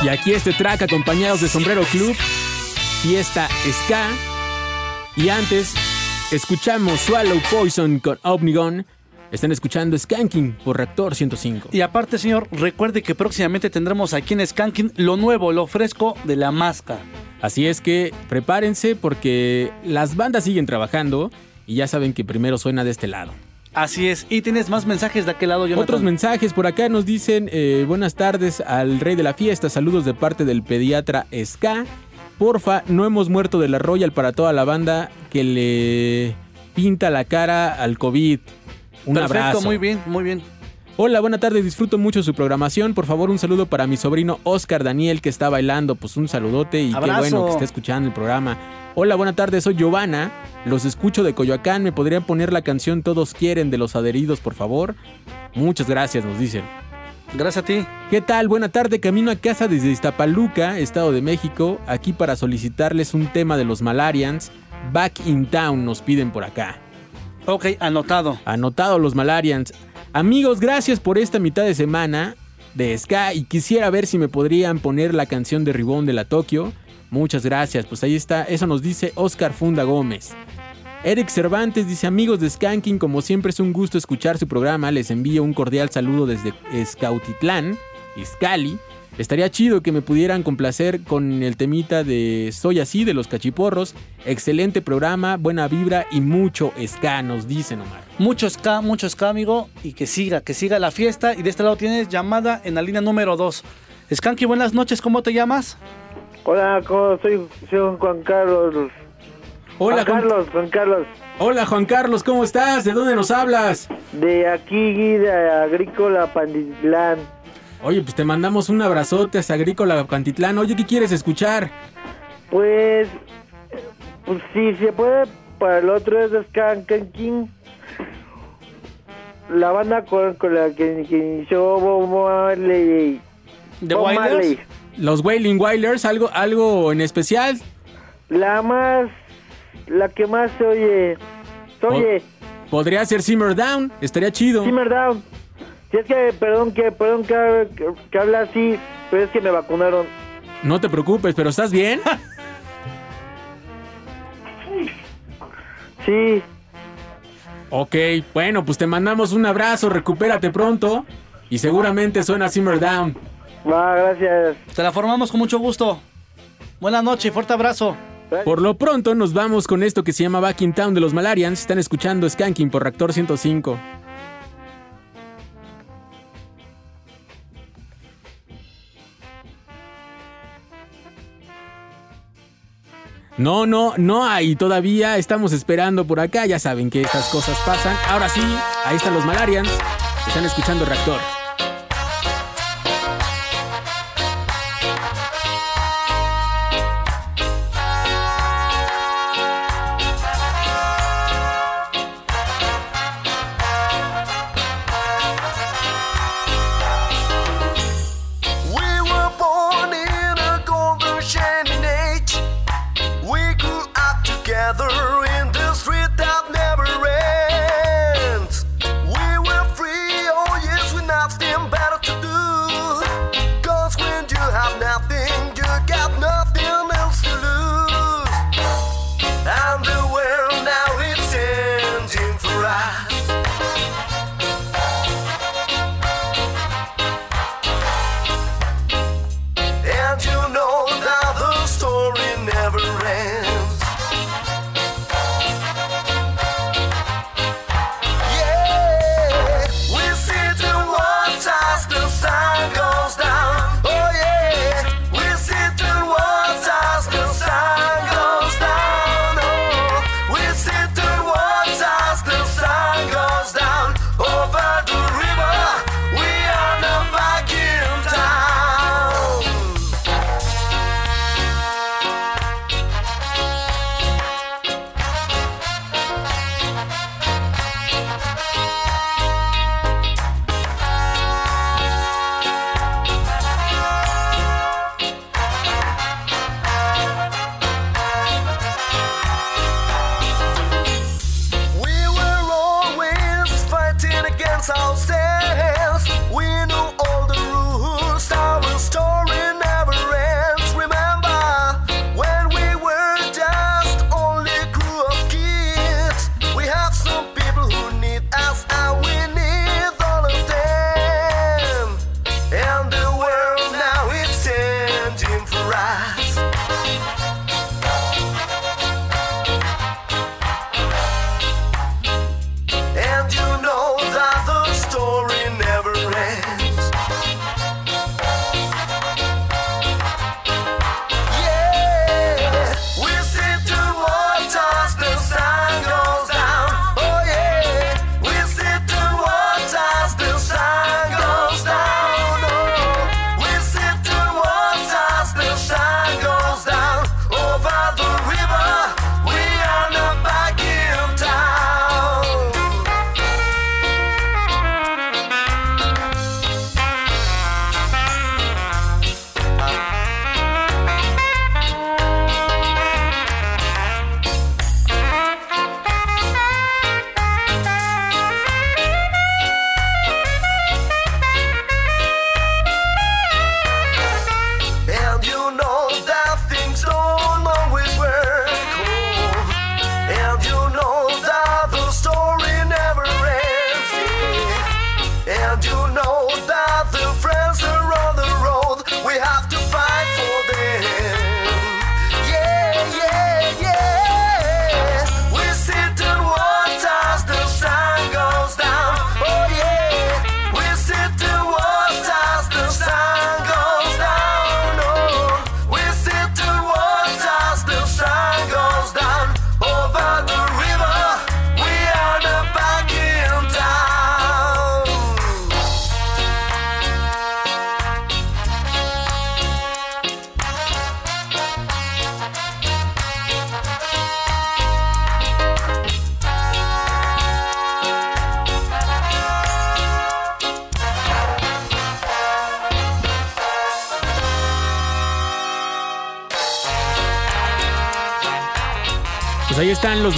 Y aquí este track acompañados de Sombrero Club, Fiesta Ska. Y antes, escuchamos Swallow Poison con Omnigon. Están escuchando Skanking por Reactor 105. Y aparte, señor, recuerde que próximamente tendremos aquí en Skanking lo nuevo, lo fresco de la máscara. Así es que prepárense porque las bandas siguen trabajando y ya saben que primero suena de este lado. Así es. Y tienes más mensajes de aquel lado, Jonathan. Otros mensajes por acá nos dicen eh, buenas tardes al rey de la fiesta, saludos de parte del pediatra Ska. Porfa, no hemos muerto de la Royal para toda la banda que le pinta la cara al COVID. Un Perfecto, abrazo. muy bien, muy bien. Hola, buena tarde, disfruto mucho su programación. Por favor, un saludo para mi sobrino Oscar Daniel que está bailando. Pues un saludote y Abrazo. qué bueno que esté escuchando el programa. Hola, buena tarde, soy Giovanna. Los escucho de Coyoacán. ¿Me podrían poner la canción Todos quieren de los adheridos, por favor? Muchas gracias, nos dicen. Gracias a ti. ¿Qué tal? Buena tarde, camino a casa desde Iztapaluca, Estado de México, aquí para solicitarles un tema de los Malarians. Back in Town nos piden por acá. Ok, anotado. Anotado los Malarians. Amigos, gracias por esta mitad de semana de Ska y quisiera ver si me podrían poner la canción de Ribón de la Tokio. Muchas gracias, pues ahí está, eso nos dice Oscar Funda Gómez. Eric Cervantes dice amigos de Skanking, como siempre es un gusto escuchar su programa, les envío un cordial saludo desde Scautitlán, Izcali. Estaría chido que me pudieran complacer con el temita de Soy así de los cachiporros. Excelente programa, buena vibra y mucho ska, nos dicen Omar. Mucho ska, mucho ska, amigo. Y que siga, que siga la fiesta. Y de este lado tienes llamada en la línea número 2. Skanky, buenas noches, ¿cómo te llamas? Hola, ¿cómo soy, soy Juan Carlos. Hola, Juan Carlos, Juan Carlos. Hola Juan Carlos, ¿cómo estás? ¿De dónde nos hablas? De aquí, de Agrícola Panditlán. Oye, pues te mandamos un abrazote hasta Agrícola Cantitlán. Oye, ¿qué quieres escuchar? Pues, pues si se puede, para el otro es Skanking. la banda con, con la que, que inició Bob Marley. ¿The Bob Wailers? Marley. Los Wailing Wailers, algo, algo en especial. La más, la que más se oye, se oye, Podría ser Simmer Down, estaría chido. Simmer Down. Si es que, perdón que, perdón que, que, que habla así, pero es que me vacunaron. No te preocupes, pero ¿estás bien? Sí. Ok, bueno, pues te mandamos un abrazo, recupérate pronto y seguramente suena Simmer Down. Va, gracias. Te la formamos con mucho gusto. Buenas noches y fuerte abrazo. Por lo pronto nos vamos con esto que se llama Back in Town de los Malarians. Están escuchando Skanking por Reactor 105. No, no, no hay todavía. Estamos esperando por acá. Ya saben que estas cosas pasan. Ahora sí, ahí están los Malarians. Están escuchando Reactor.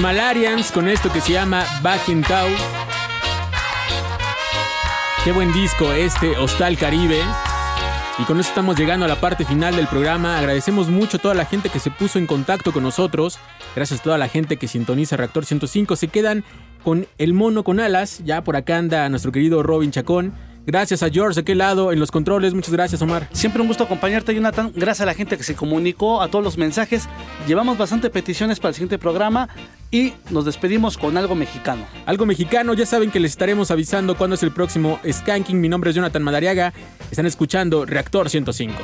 Malarians con esto que se llama Back in. Qué buen disco este, Hostal Caribe. Y con eso estamos llegando a la parte final del programa. Agradecemos mucho a toda la gente que se puso en contacto con nosotros. Gracias a toda la gente que sintoniza Reactor 105. Se quedan con el mono con alas. Ya por acá anda nuestro querido Robin Chacón. Gracias a George de aquel lado en los controles. Muchas gracias, Omar. Siempre un gusto acompañarte, Jonathan. Gracias a la gente que se comunicó, a todos los mensajes. Llevamos bastante peticiones para el siguiente programa y nos despedimos con algo mexicano. Algo mexicano, ya saben que les estaremos avisando cuándo es el próximo Skanking. Mi nombre es Jonathan Madariaga. Están escuchando Reactor 105.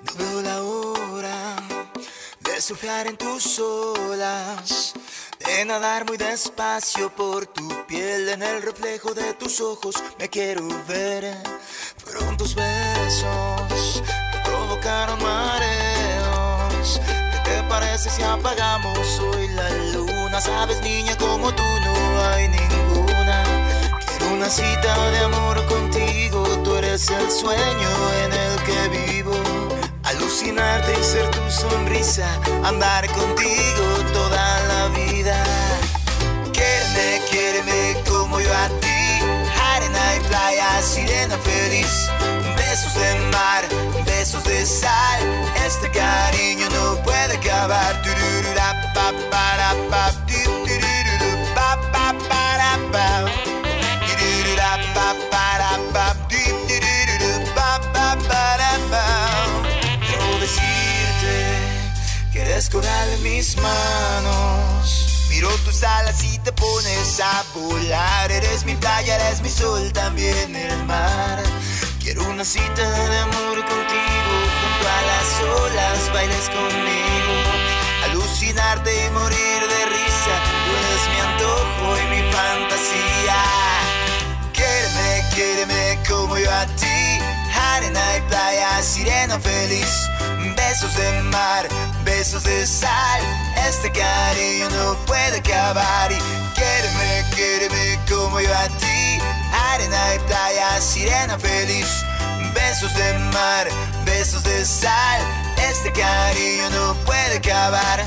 No veo la hora de surfear en tus nadar muy despacio por tu piel en el reflejo de tus ojos. Me quiero ver, fueron tus besos que provocaron mareos. ¿Qué te parece si apagamos hoy la luna? Sabes, niña, como tú no hay ninguna. Quiero una cita de amor contigo, tú eres el sueño en el que vivo. Alucinarte y ser tu sonrisa, andar contigo toda la vida. Quiéreme, quiéreme como yo a ti. Arena y playa, sirena feliz. Besos de mar, besos de sal. Este cariño no puede acabar. Tururura, coral en mis manos. Miro tus alas y te pones a volar. Eres mi playa, eres mi sol, también el mar. Quiero una cita de amor contigo. Junto a las olas bailes conmigo. Alucinarte y morir de risa. Tú eres mi antojo y mi fantasía. Quiéreme, quiéreme como yo a ti. Arena y playa, sirena feliz. Besos de mar, besos de sal. Este cariño no puede acabar. Y quiéreme, quiéreme como yo a ti. Arena y playa, sirena feliz. Besos de mar, besos de sal. Este cariño no puede acabar.